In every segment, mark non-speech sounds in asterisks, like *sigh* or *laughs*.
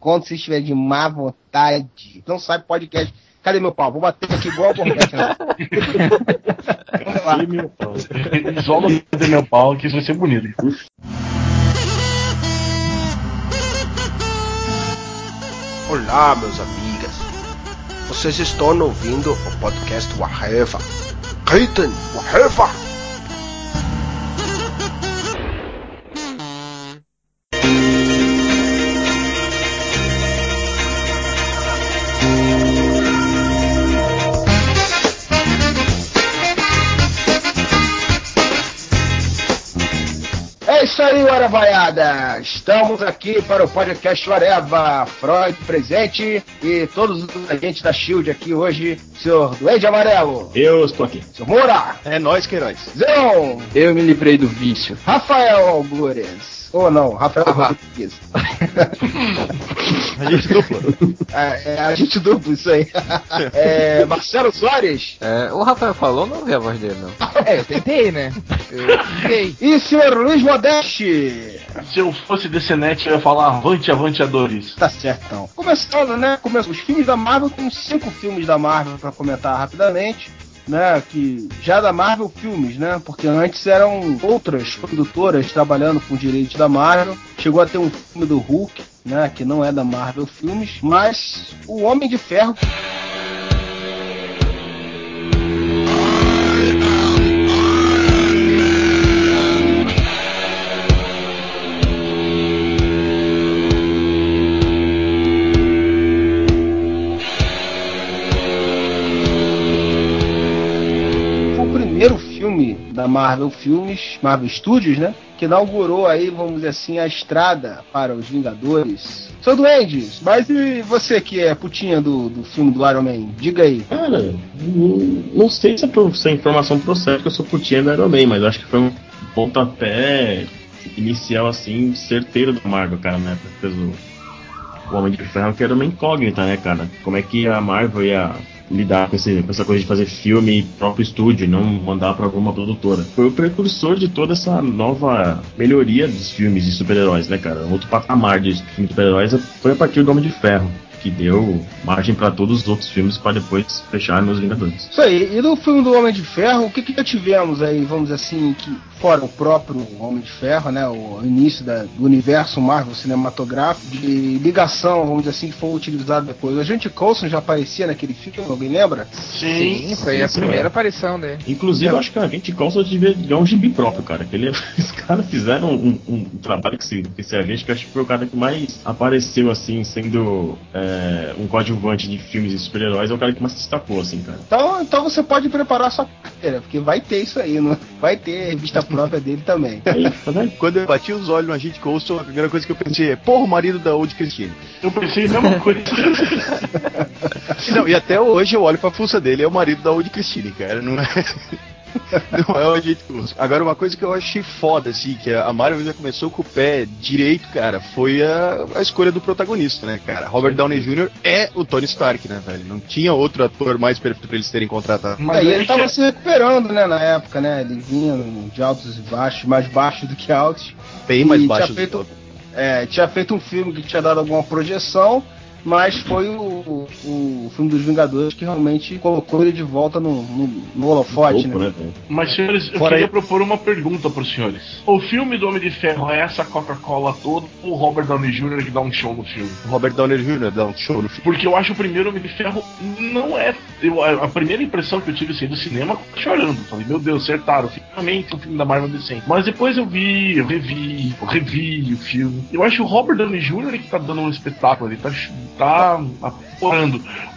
quando você estiver de má vontade. Não sai podcast. Cadê meu pau? Vou bater aqui igual a. Né? Vamos lá. Meu pau. Isola meu pau, que isso vai ser bonito. Olá, meus amigas. Vocês estão ouvindo o podcast Waheva. Keiten Waheva. Isso aí, Aravaiada! Estamos aqui para o podcast Areva, Freud presente e todos os agentes da Shield aqui hoje. Senhor Duende Amarelo. Eu estou aqui. Senhor Moura. É nós, Queiroz. Zeon. Eu me livrei do vício. Rafael Algures. Ou oh, não, Rafael ah, Rodrigues. *laughs* agente duplo. É, é agente duplo, isso aí. É, Marcelo Soares. É, o Rafael falou, não ouvi a voz dele, não. É, eu tentei, né? Eu tentei. E senhor Luiz Modeste? Se eu fosse DCNet, eu ia falar avante, avante, Adores. Tá certo, então. Começando, né? Começou os filmes da Marvel, tem cinco filmes da Marvel para comentar rapidamente né, que já da Marvel Filmes, né, porque antes eram outras produtoras trabalhando com direitos da Marvel. Chegou a ter um filme do Hulk, né, que não é da Marvel Filmes, mas o Homem de Ferro da Marvel Filmes, Marvel Studios, né? Que inaugurou aí, vamos dizer assim, a estrada para os Vingadores. Sou Duende, mas e você que é putinha do, do filme do Iron Man? Diga aí. Cara, não sei se a, se a informação procede que eu sou putinha do Iron Man, mas acho que foi um pontapé inicial, assim, certeiro da Marvel, cara, né? O, o Homem de Ferro, que era uma incógnita, né, cara? Como é que a Marvel ia lidar com, esse, com, essa coisa de fazer filme próprio estúdio, não mandar para alguma produtora. Foi o precursor de toda essa nova melhoria dos filmes de super-heróis, né, cara? Outro patamar de filme de super-heróis foi a partir do Homem de Ferro que deu margem para todos os outros filmes para depois fechar nos Vingadores. Isso aí. E no filme do Homem de Ferro, o que que tivemos aí, vamos dizer assim, que fora o próprio Homem de Ferro, né, o início da, do universo Marvel cinematográfico, de ligação, vamos dizer assim, que foi utilizado depois. A gente Coulson já aparecia naquele filme, alguém lembra? Sim, sim foi a primeira aparição dele. Inclusive, eu acho que a gente Coulson devia ganhar um gibi próprio, cara. Que ele, *laughs* os caras fizeram um, um, um, trabalho que se, que se a gente, que acho que foi o cara que mais apareceu, assim, sendo é, um coadjuvante de filmes de super-heróis, é o cara que mais se destacou, assim, cara. Então, então você pode preparar sua carteira, porque vai ter isso aí, não vai ter revista própria dele também. Tá Quando eu bati os olhos no Agente Coulson, a primeira coisa que eu pensei é, porra, o marido da Old Christine. Eu pensei a mesma coisa. *laughs* não, e até hoje eu olho pra fuça dele, é o marido da Old Christine, cara. Não é. *laughs* Não é o jeito. Agora, uma coisa que eu achei foda, assim, que a Marvel já começou com o pé direito, cara, foi a, a escolha do protagonista, né, cara? Robert Downey Jr. é o Tony Stark, né, velho? Não tinha outro ator mais perfeito pra eles terem contratado. Mas é, ele tava se recuperando, né, na época, né? Ele vinha de altos e baixos, mais baixos do que altos. Bem mais baixos do que é, tinha feito um filme que tinha dado alguma projeção mas foi o, o filme dos Vingadores que realmente colocou ele de volta no, no, no holofote, né? né? Mas, senhores, eu Fora queria aí. propor uma pergunta para os senhores. O filme do Homem de Ferro é essa Coca-Cola toda ou o Robert Downey Jr. que dá um show no filme? O Robert Downey Jr. dá um show no filme. Porque eu acho o primeiro Homem de Ferro não é... Eu, a primeira impressão que eu tive assim, do cinema, chorando. Falei, meu Deus, acertaram. Finalmente um filme da Marvel decente. Mas depois eu vi, eu revi, eu revi o filme. Eu acho o Robert Downey Jr. que tá dando um espetáculo. Ele tá tá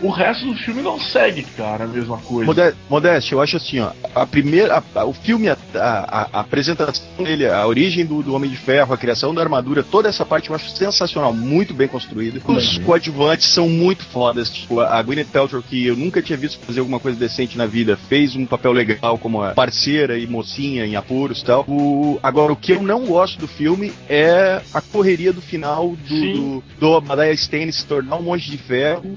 O resto do filme não segue, cara, a mesma coisa. Modéstia, eu acho assim, ó, a primeira, a, a, o filme, a, a, apresentação dele, a origem do, do, Homem de Ferro, a criação da armadura, toda essa parte eu acho sensacional, muito bem construída. Os coadjuvantes são muito fodas, tipo, a Gwyneth Paltrow, que eu nunca tinha visto fazer alguma coisa decente na vida, fez um papel legal como parceira e mocinha em apuros e tal. O, agora, o que eu não gosto do filme é a correria do final do, do, do Obadiah Stane se tornar um monte de ferro,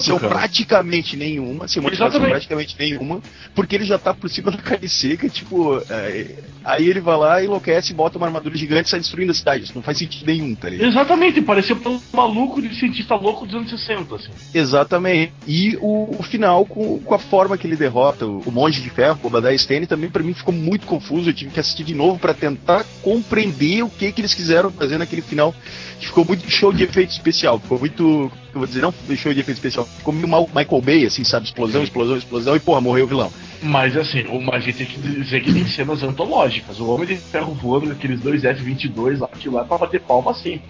sem cara. praticamente nenhuma, sem motivação Exatamente. praticamente nenhuma, porque ele já tá por cima da carne seca, tipo, é, aí ele vai lá, enlouquece, bota uma armadura gigante e sai destruindo a cidade. Isso não faz sentido nenhum, tá ligado? Exatamente, parecia um maluco de cientista louco dos anos 60, assim. Exatamente. E o, o final, com, com a forma que ele derrota o, o Monge de Ferro, o Obadiah Stane, também pra mim ficou muito confuso. Eu tive que assistir de novo pra tentar compreender o que que eles quiseram fazer naquele final. Que ficou muito show de efeito especial. Ficou muito. Eu vou dizer, não show de efeito especial. Ficou meio Michael Bay, assim, sabe? Explosão, explosão, explosão e porra, morreu o vilão. Mas assim, o- a gente tem que dizer que tem cenas antológicas. O Homem de Ferro voando com aqueles dois F-22 lá, aquilo lá é pra bater palma assim.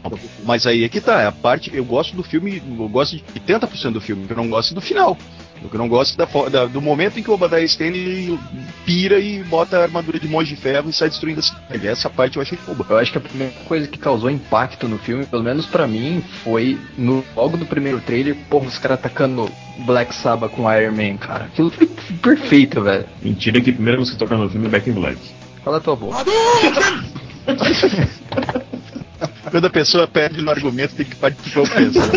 Mas aí é que tá, é a parte. Eu gosto do filme, eu gosto de 80% do filme, eu não gosto do final. Eu não gosto da, da- do momento em que o Obadiah Stane pira e bota a armadura de monge de ferro e sai destruindo a cidade. Essa parte eu achei boba. Eu acho que a primeira coisa que causou impacto no filme, pelo menos pra mim, foi no logo no primeiro trailer, porra, os caras atacando Black Sabbath com Iron Man, cara. Aquilo foi perfeito, velho. Mentira que a primeira música que toca no filme é Back in Black. Cala a tua boca. *laughs* Quando a pessoa perde no argumento, tem que participar o peso. *laughs*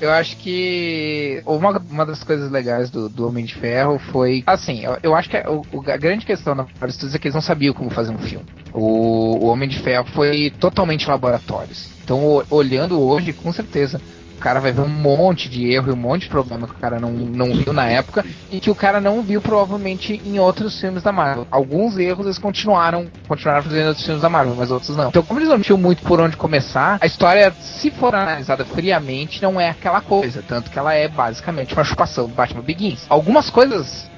Eu acho que uma, uma das coisas legais do, do Homem de Ferro foi. Assim, eu, eu acho que a, o- a grande questão na Marvel Studios é que eles não sabiam como fazer um filme. O, o Homem de Ferro foi totalmente laboratórios. Então, olhando hoje, com certeza. O cara vai ver um monte de erro e um monte de problema que o cara não, não viu na época e que o cara não viu provavelmente em outros filmes da Marvel. Alguns erros eles continuaram, continuaram fazendo outros filmes da Marvel, mas outros não. Então, como eles não tinham muito por onde começar, a história, se for analisada friamente, não é aquela coisa. Tanto que ela é basicamente uma chupação do Batman Begins. Algumas coisas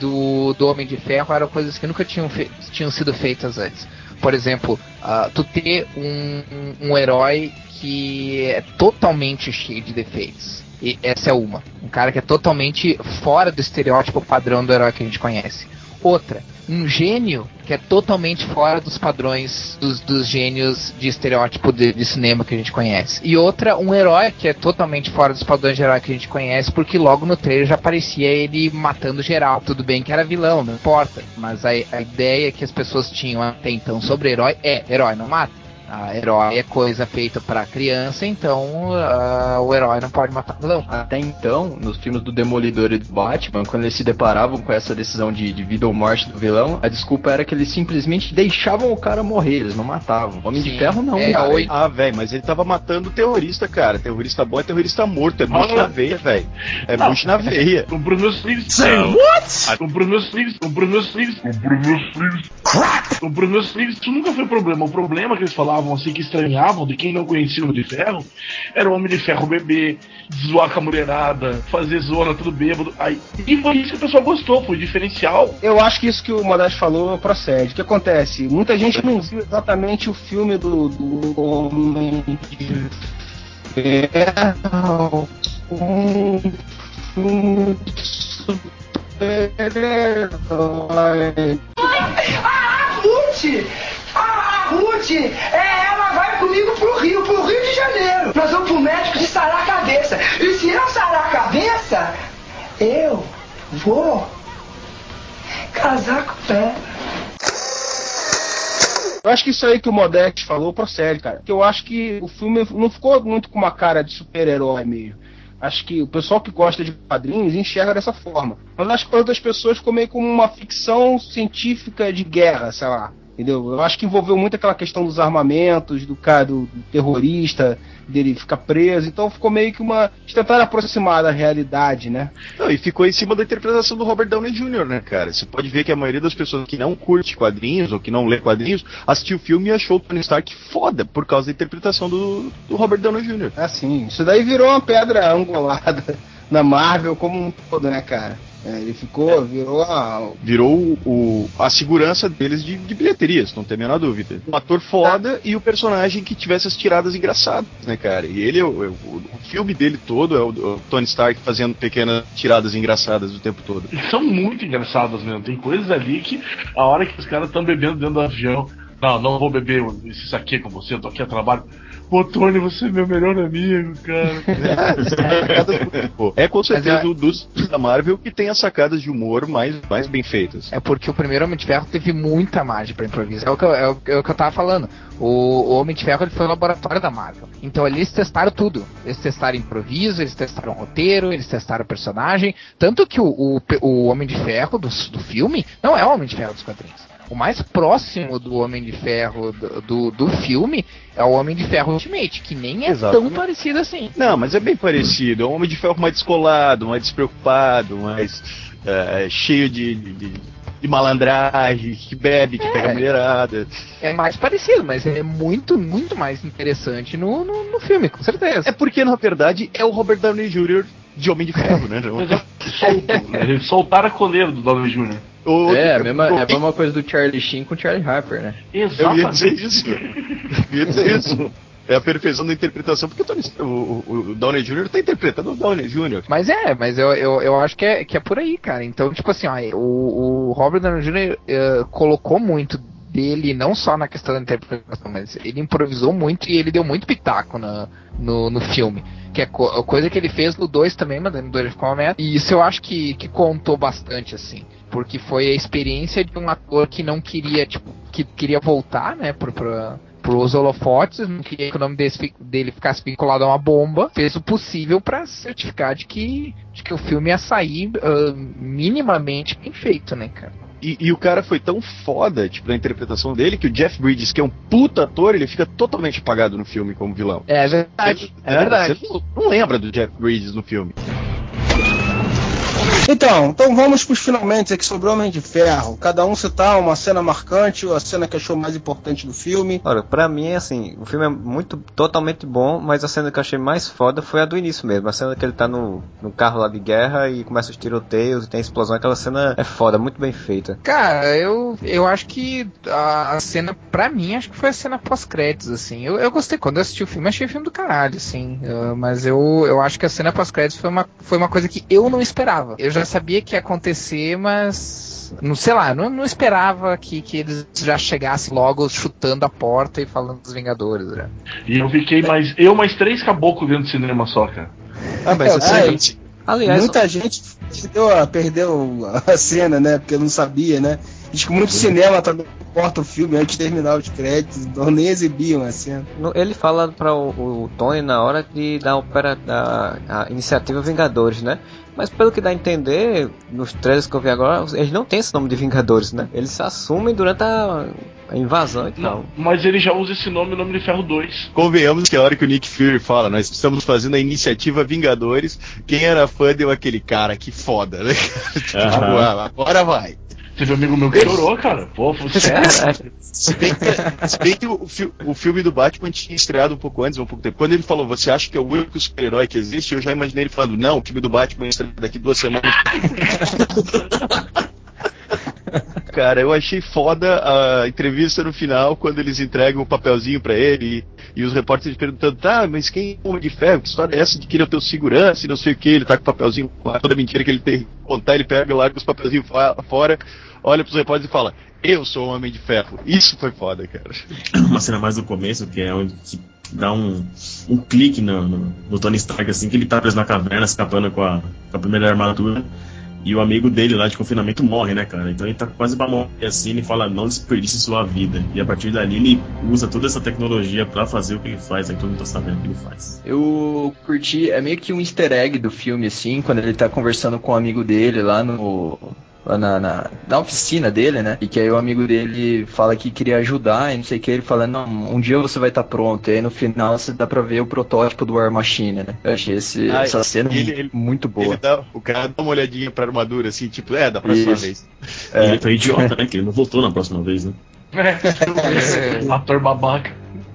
do, do Homem de Ferro eram coisas que nunca tinham, tinham sido feitas antes. Por exemplo, ah, tu ter um, um herói que é totalmente cheio de defeitos. E essa é uma. Um cara que é totalmente fora do estereótipo padrão do herói que a gente conhece. Outra, um gênio que é totalmente fora dos padrões dos, dos gênios de estereótipo de, de cinema que a gente conhece. E outra, um herói que é totalmente fora dos padrões de herói que a gente conhece, porque logo no trailer já aparecia ele matando geral. Tudo bem que era vilão, não importa. Mas a, a ideia que as pessoas tinham até então sobre herói é: herói não mata. A herói é coisa feita pra criança, então ah, o herói não pode matar vilão. Até então, nos filmes do Demolidor e do Batman, quando eles se deparavam com essa decisão de, de vida ou morte do vilão, a desculpa era que eles simplesmente deixavam o cara morrer, eles não matavam. Homem de Sim. Ferro não, É, cara. Ah, velho, mas ele tava matando terrorista, cara. Terrorista bom é terrorista morto. É bucho na veia, velho. É Não. bucho na veia. Filhos. Say não. what? Filhos. Um pros meus filhos. Um pros meus filhos. Crap! Um pros meus filhos. Isso nunca foi problema. O problema que eles falavam assim, que estranhavam de quem não conhecia o Homem de Ferro, era o Homem de Ferro bebê, zoar com a mulherada, fazer zona tudo bêbado. Aí, e foi isso que o pessoal gostou, foi diferencial. Eu acho que isso que o Modesto falou procede. O que acontece? Muita gente não viu exatamente o filme do, do Homem de Ferro. Um filme. A Ruth! A Ruth! É, ela vai comigo pro Rio, pro Rio de Janeiro. Nós vamos pro médico de sarar a cabeça. E se eu sarar a cabeça, eu vou casar com ela. Eu acho que isso aí que o Modeste falou procede, cara. Porque eu acho que o filme não ficou muito com uma cara de super-herói mesmo. Acho que o pessoal que gosta de quadrinhos enxerga dessa forma. Mas acho que para outras pessoas ficou meio como uma ficção científica de guerra, sei lá. Entendeu? Eu acho que envolveu muito aquela questão dos armamentos, do cara, do, do terrorista, dele ficar preso. Então ficou meio que uma. Eles tentaram aproximar da realidade, né? Não, e ficou em cima da interpretação do Robert Downey Jr., né, cara? Você pode ver que a maioria das pessoas que não curte quadrinhos ou que não lê quadrinhos assistiu o filme e achou o Tony Stark foda por causa da interpretação do, do Robert Downey Jr. Assim, isso daí virou uma pedra angulada *laughs* na Marvel como um todo, né, cara? É, ele ficou, virou a, Virou o, a segurança deles de, de bilheterias, não tem a menor dúvida. Um ator foda e o personagem que tivesse as tiradas engraçadas, né, cara? E ele, o, o- o filme dele todo é o, o Tony Stark fazendo pequenas tiradas engraçadas o tempo todo. E são muito engraçadas mesmo. Tem coisas ali que a hora que os caras estão bebendo dentro do avião. Não, não vou beber esse saque com você, eu tô aqui a trabalho. Pô, Tony, você é meu melhor amigo, cara. *laughs* é com certeza é- o dos da Marvel que tem as sacadas de humor mais, mais bem feitas. É porque o primeiro Homem de Ferro teve muita margem pra improviso. É o que eu, é o, é o que eu tava falando. O, o Homem de Ferro ele foi o laboratório da Marvel. Então ali eles testaram tudo. Eles testaram improviso, eles testaram roteiro, eles testaram personagem. Tanto que o, o, o Homem de Ferro do, do filme não é o Homem de Ferro dos quadrinhos. O mais próximo do Homem de Ferro do, do, do filme é o Homem de Ferro Ultimate, que nem é Exatamente. tão parecido assim. Não, mas é bem parecido. É um homem de ferro mais descolado, mais despreocupado, mais eh, cheio de, de, de- malandragem, que bebe, que É. pega mulherada. É mais parecido, mas é muito, muito mais interessante no, no, no filme, com certeza. É porque, na verdade, é o Robert Downey Jr. de Homem de Ferro, né? É *laughs* né? Eles soltaram a coleira do Downey Jr. O- É, a mesma, é a mesma coisa do Charlie Sheen com o Charlie Harper, né? Eu ia Exatamente. dizer isso. Eu ia dizer isso. É a perfeição da interpretação, porque o, o, o- Downey Jr. tá interpretando o Downey Jr. Mas é, mas eu, eu, eu acho que é, que é por aí, cara. Então, tipo assim, ó, o, o Robert Downey Jr. eh, colocou muito dele, não só na questão da interpretação, mas ele improvisou muito e ele deu muito pitaco na, no, no filme. Que é co- coisa que ele fez no 2 também, mas no 2 ele ficou uma merda. E isso eu acho que, que contou bastante, assim. Porque foi a experiência de um ator que não queria, tipo, que queria voltar, né, pro, pro, pros holofotes, não queria que o nome desse dele ficasse vinculado a uma bomba, fez o possível pra certificar de que, de que o filme ia sair ah, minimamente bem feito, né, cara? E, e o cara foi tão foda, tipo, na interpretação dele, que o Jeff Bridges, que é um puta ator, ele fica totalmente apagado no filme como vilão. É verdade, é verdade. Você não, não lembra do Jeff Bridges no filme. Então, então vamos pros finalmente aqui sobre o Homem de Ferro. Cada um citar uma cena marcante ou a cena que achou mais importante do filme. Olha, pra mim, assim, o filme é muito, totalmente bom, mas a cena que eu achei mais foda foi a do início mesmo. A cena que ele tá no, no carro lá de guerra e começa os tiroteios e tem a explosão. Aquela cena é foda, muito bem feita. Cara, eu, eu acho que a, a cena, pra mim, acho que foi a cena pós-créditos, assim. Eu, eu gostei, quando eu assisti o filme, achei o filme do caralho, assim. ah, mas eu, eu acho que a cena pós-créditos foi uma, foi uma coisa que eu não esperava. Eu já sabia que ia acontecer, mas. Não sei lá, não, não esperava que, que eles já chegassem logo chutando a porta e falando dos Vingadores, né? E eu fiquei mais. Eu mais três caboclos dentro do cinema só, cara. Ah, mas Ah, assim, aliás, Muita gente perdeu a, perdeu a cena, né? Porque não sabia, né? Diz que muito cinema também corta o filme antes de terminar os créditos, então nem exibiam a cena. ele fala para o, o Tony na hora de dar a, a iniciativa Vingadores, né? Mas pelo que dá a entender, nos trailers que eu vi agora, eles não têm esse nome de Vingadores, né? Eles se assumem durante a, a invasão e tal. Não, mas ele já usa esse nome no Homem de Ferro 2. Convenhamos que a hora que o Nick Fury fala, nós estamos fazendo a iniciativa Vingadores, quem era fã deu aquele cara, que foda, né? *laughs* tipo, Aham. ah, agora vai. Teve um amigo meu que chorou, cara. Pô, sério. Se bem que, se bem que o, fi- o filme do Batman tinha estreado um pouco antes, um pouco tempo. Quando ele falou, você acha que é o único super-herói que existe? Eu já imaginei ele falando, não, o filme do Batman estreia daqui duas semanas. *laughs* Cara, eu achei foda a entrevista no final, quando eles entregam o papelzinho pra ele e, e os repórteres perguntando, tá, mas quem é o Homem de Ferro? Que história é essa de que ele é o teu segurança e não sei o que? Ele tá com o papelzinho lá, toda mentira que ele tem que contar, ele pega, larga os papelzinhos fora, olha pros repórteres e fala, eu sou o Homem de Ferro. Isso foi foda, cara. *laughs* Uma cena mais do começo, que é onde que dá um, um clique no, no, no Tony Stark, assim, que ele tá preso na caverna, escapando com a, com a primeira armadura. E o amigo dele lá de confinamento morre, né, cara? Então ele tá quase pra morrer assim, ele fala, não desperdice sua vida. E a partir dali ele usa toda essa tecnologia pra fazer o que ele faz, aí todo mundo tá sabendo o que ele faz. Eu curti, é meio que um easter egg do filme, assim, quando ele tá conversando com um amigo dele lá no. Lá na, na, na oficina dele, né? E que aí o amigo dele fala que queria ajudar e não sei o que. Ele fala, não, um dia você vai estar pronto. E aí no final você dá pra ver o protótipo do War Machine, né? Eu achei esse, Ah, essa cena ele- ele- muito boa. Ele dá- o cara dá uma olhadinha pra armadura, assim, tipo, é, da próxima Isso. vez. E ele foi idiota, né? Que ele não voltou na próxima vez, né? *laughs* Ator babaca.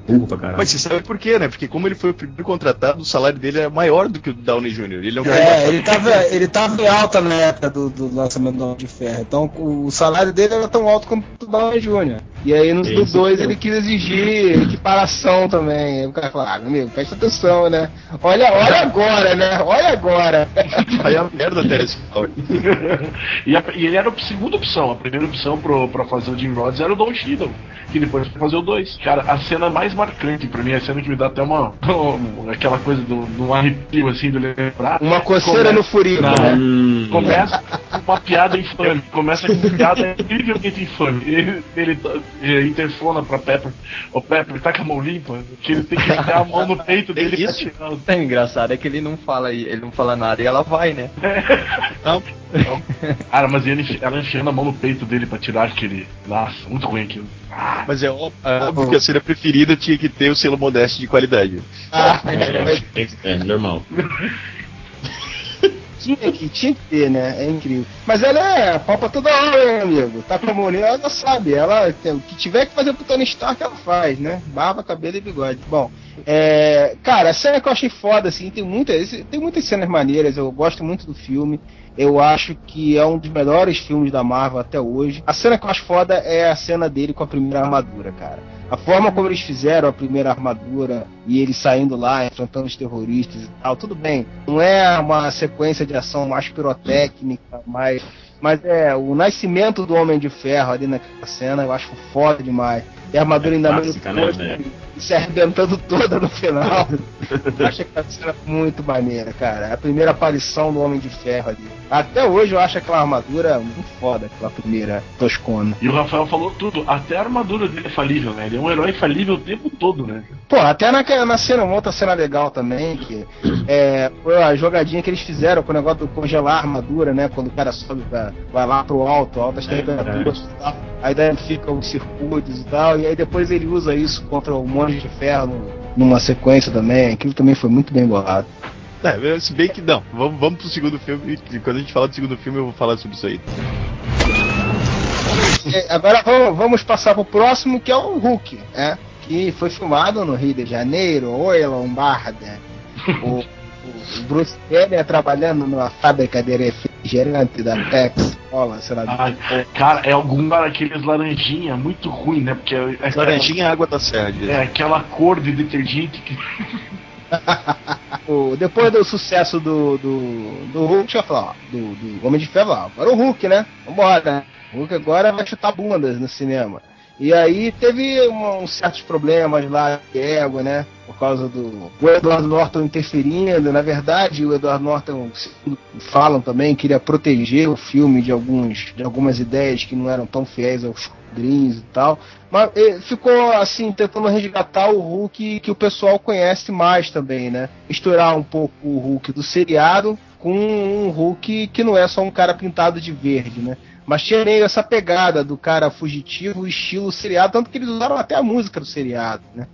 Burro pra caralho. Mas você sabe por quê, né? Porque como ele foi o primeiro contratado, o salário dele é maior do que o do Downey Jr. Ele é um cara É, ele tava, ele tava em alta na época do, do lançamento do Homem de Ferro. Então o salário dele era tão alto quanto o do Downey Jr. E aí no Esse 2 foi. ele quis exigir equiparação também. Aí o cara falou, ah, meu amigo, presta atenção, né? Olha, olha agora, né? Olha agora. *laughs* Aí a merda até esse *laughs* e, a- e ele era a segunda opção. A primeira opção pro, pra fazer o Jim Rhodes era o Don Cheadle, que depois foi fazer o 2. Cara, a cena mais marcante pra mim, a cena que me dá até uma. *laughs* aquela coisa do, do arrepio assim, de lembrar. Uma coceira no furico, Não. né? Hum, Começa com uma piada infame. Começa com uma piada incrivelmente infame. Ele, ele interfona pra Pepper. Ô Pepper, tá com a mão limpa? Que ele tem que enfiar a mão no peito dele pra Isso? tirar o- É engraçado é que ele não fala ele não fala nada e ela vai, né? Cara, mas ele, ela enfiando a mão no peito dele pra tirar aquele. Nossa, muito ruim aquilo. Mas é ó- óbvio que a cena preferida tinha que ter o selo modesto de qualidade. Ah, é, é normal. Tinha que, tinha que ter, né? É incrível. Mas ela é palpa toda hora, né, amigo? Tá com a mulher, ela sabe. Ela, o que tiver que fazer pro Tony Stark, ela faz, né? Barba, cabelo e bigode. Bom, é, cara, a cena que eu achei foda, assim, tem muitas, tem muitas cenas maneiras. Eu gosto muito do filme. Eu acho que é um dos melhores filmes da Marvel até hoje. A cena que eu acho foda é a cena dele com a primeira armadura, cara. A forma como eles fizeram a primeira armadura e ele saindo lá, enfrentando os terroristas e tal, tudo bem. Não é uma sequência de ação mais pirotécnica, mais. Mas é o nascimento do Homem de Ferro ali naquela cena, eu acho foda demais. E a armadura É ainda clássica, né, meio velho? Se arrebentando toda no final. eu *laughs* acho aquela cena muito maneira, cara. A primeira aparição do Homem de Ferro ali. Até hoje eu acho aquela armadura muito foda, aquela primeira toscona. E o Rafael falou tudo, até a armadura dele é falível, né? Ele é um herói falível o tempo todo, né? Pô, até na, na cena, uma outra cena legal também, que é, foi a jogadinha que eles fizeram com o negócio do congelar a armadura, né? Quando o cara sobe pra, vai lá pro alto, altas temperaturas e tal. Aí daí fica os circuitos e tal, e aí depois ele usa isso contra o Monge de Ferro numa sequência também. Aquilo também foi muito bem bolado. É, se bem que não, vamos, vamos pro segundo filme, e quando a gente falar do segundo filme eu vou falar sobre isso aí. É, Agora vamos, vamos passar pro próximo, que é o Hulk, né? Que foi filmado no Rio de Janeiro, Oi Lombarda. O Bruce Banner trabalhando numa fábrica de refrigerante da Tex, Cola, sei lá. Ai, cara, é algum daqueles laranjinha muito ruim, né? Porque é, é, Laranjinha é água da serra. diz. é aquela cor de detergente que. *laughs* O- depois do sucesso do, do, do Hulk, já falou, ó, do, do Homem de Ferro, ó, agora o Hulk, né? Vambora. O Hulk agora vai chutar bundas no cinema. E aí teve um- uns certos problemas lá ego, né? Por causa do o Edward Norton interferindo. Na verdade, o Edward Norton, falam também, queria proteger o filme de, alguns, de algumas ideias que não eram tão fiéis aos quadrinhos e tal. Mas eh, ficou assim, tentando resgatar o Hulk que o pessoal conhece mais também, né? Misturar um pouco o Hulk do seriado com um Hulk que não é só um cara pintado de verde, né? Mas tinha meio essa pegada do cara fugitivo, estilo seriado, tanto que eles usaram até a música do seriado, né?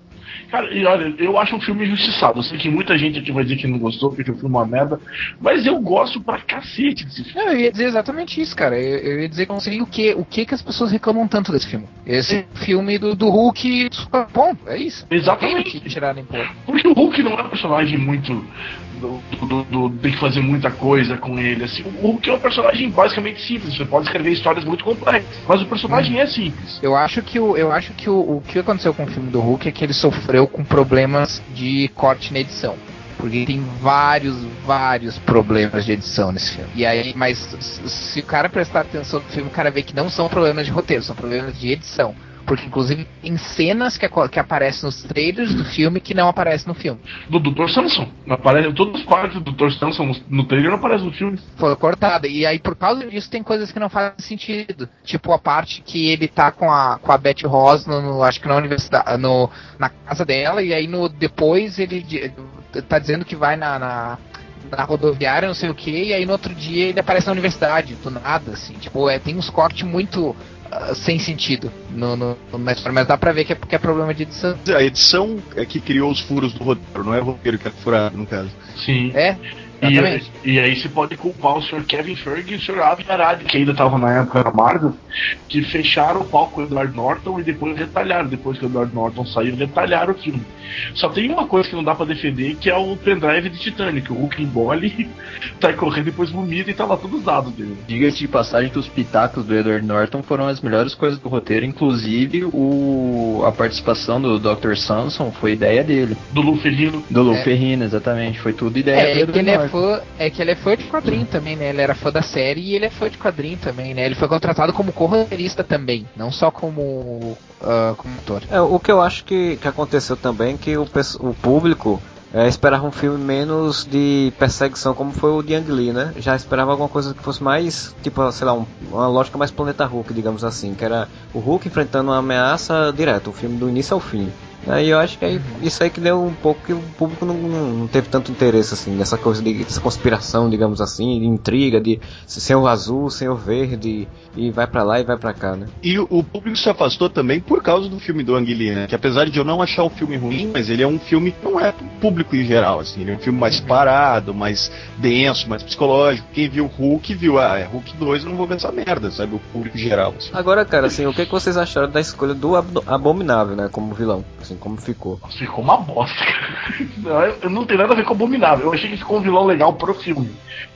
Cara, e olha, eu acho um filme injustiçado. Eu sei que muita gente aqui vai dizer que não gostou, porque o filme é uma merda. Mas eu gosto pra cacete desse filme. Eu ia dizer exatamente isso, cara. Eu, eu ia dizer que eu não sei o que, o que que as pessoas reclamam tanto desse filme. Esse filme do, do Hulk, bom, é isso. Exatamente. Que tirar. Porque o Hulk não é um personagem muito. Do, do- do- tem que fazer muita coisa com ele. Assim. O Hulk é um personagem basicamente simples. Você pode escrever histórias muito complexas. Mas o personagem é simples. Eu acho que o, eu acho que o, o que aconteceu com o filme do Hulk é que ele sofreu com problemas de corte na edição. Porque tem vários, vários problemas de edição nesse filme. E aí, mas se o cara prestar atenção no filme, o cara vê que não são problemas de roteiro, são problemas de edição. Porque inclusive tem cenas que, que aparecem nos trailers do filme que não aparecem no filme. Do Dr. Samson. Aparece, todos os quadros do Dr. Samson no, no trailer não aparecem no filme. Foi cortada. E aí, por causa disso, tem coisas que não fazem sentido. Tipo a parte que ele tá com a, com a Betty Ross, no, no- acho que na universidade, no, na casa dela, e aí no depois ele tá dizendo que vai na, na, na rodoviária, não sei o que, e aí no outro dia ele aparece na universidade, do nada, assim. Tipo, é, tem uns cortes muito sem sentido no, no, na história, mas dá pra ver que é porque é problema de edição. A edição é que criou os furos do roteiro, não é o roteiro que é furado, no caso. Sim. É. E, e aí se pode culpar o Sr. Kevin Feige e o Sr. Avi Arad, que ainda tava na época da Marvel, que fecharam o palco com o Edward Norton e depois retalharam. Depois que o Edward Norton saiu, retalharam o filme. Só tem uma coisa que não dá pra defender, que é o pendrive de Titanic. O Hulk embole, sai correndo, depois vomita e tá lá todos os dados dele. Diga-se de passagem que os pitacos do Edward Norton foram as melhores coisas do roteiro, inclusive o, a participação do Dr. Samson foi ideia dele. Do Lu Ferrino. Do Lu É. Ferrino, exatamente. Foi tudo ideia É, do é Edward é, Norton. Fã, é que ele é fã de quadrinho também, né? Ele era fã da série e ele é fã de quadrinho também, né? Ele foi contratado como co-roteirista também, não só como, ah, como ator. É, o que eu acho que, que aconteceu também que o, o público é, esperava um filme menos de perseguição como foi o de Ang Lee, né? Já esperava alguma coisa que fosse mais, tipo, sei lá, um- uma lógica mais Planeta Hulk, digamos assim, que era o Hulk enfrentando uma ameaça direto, o filme do início ao fim. Aí eu acho que aí, isso aí que deu um pouco que o público não, não, teve tanto interesse assim nessa coisa de dessa conspiração, digamos assim, de intriga, de ser o azul, ser o verde, e vai pra lá e vai pra cá, né? E o, público se afastou também por causa do filme do Ang Lee, né? Que apesar de eu não achar o filme ruim, mas ele é um filme que não é público em geral, assim. Ele é um filme mais parado, mais denso, mais psicológico. Quem viu Hulk viu, ah, é Hulk 2, eu não vou ver essa merda, sabe? O público em geral, assim. Agora, cara, assim, o que, que vocês acharam da escolha do Abominável, né, como vilão? Assim, como ficou? Nossa, ficou uma bosta, cara. *laughs* Não, não tem nada a ver com Abominável. Eu achei que ficou um vilão legal pro filme.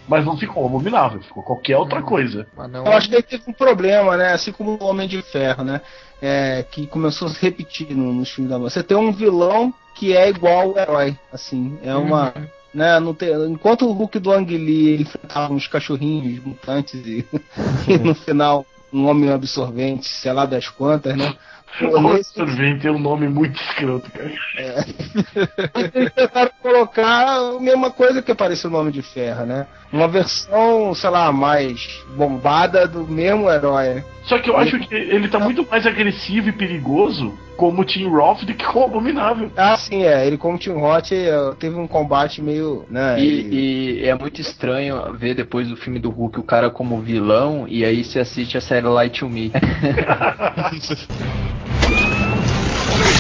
Mas não ficou Abominável, ficou qualquer outra coisa. Mas não- Eu acho que ele teve um problema, né? Assim como o Homem de Ferro, né? É, que começou a se repetir no- nos filmes da Marvel. Você tem um vilão que é igual ao herói, assim. É uma. Uhum. Né, não tem, enquanto o Hulk do Ang Lee ele enfrentava uns cachorrinhos mutantes e, *laughs* e no final um homem absorvente, sei lá das quantas, né? O nesse- Sorvente é um nome muito escroto, cara. eles tentaram colocar a mesma coisa que apareceu no Homem de Ferro, né? Uma versão, sei lá, mais bombada do mesmo herói. né? Só que eu acho que ele tá muito mais agressivo e perigoso como o Tim Roth do que como o Abominável. Ah, sim, é. Ele como Tim Roth eh, teve um combate meio. Né, E, e é muito estranho ver depois do filme do Hulk o cara como vilão e aí você assiste a série Light to Me. *laughs* *laughs*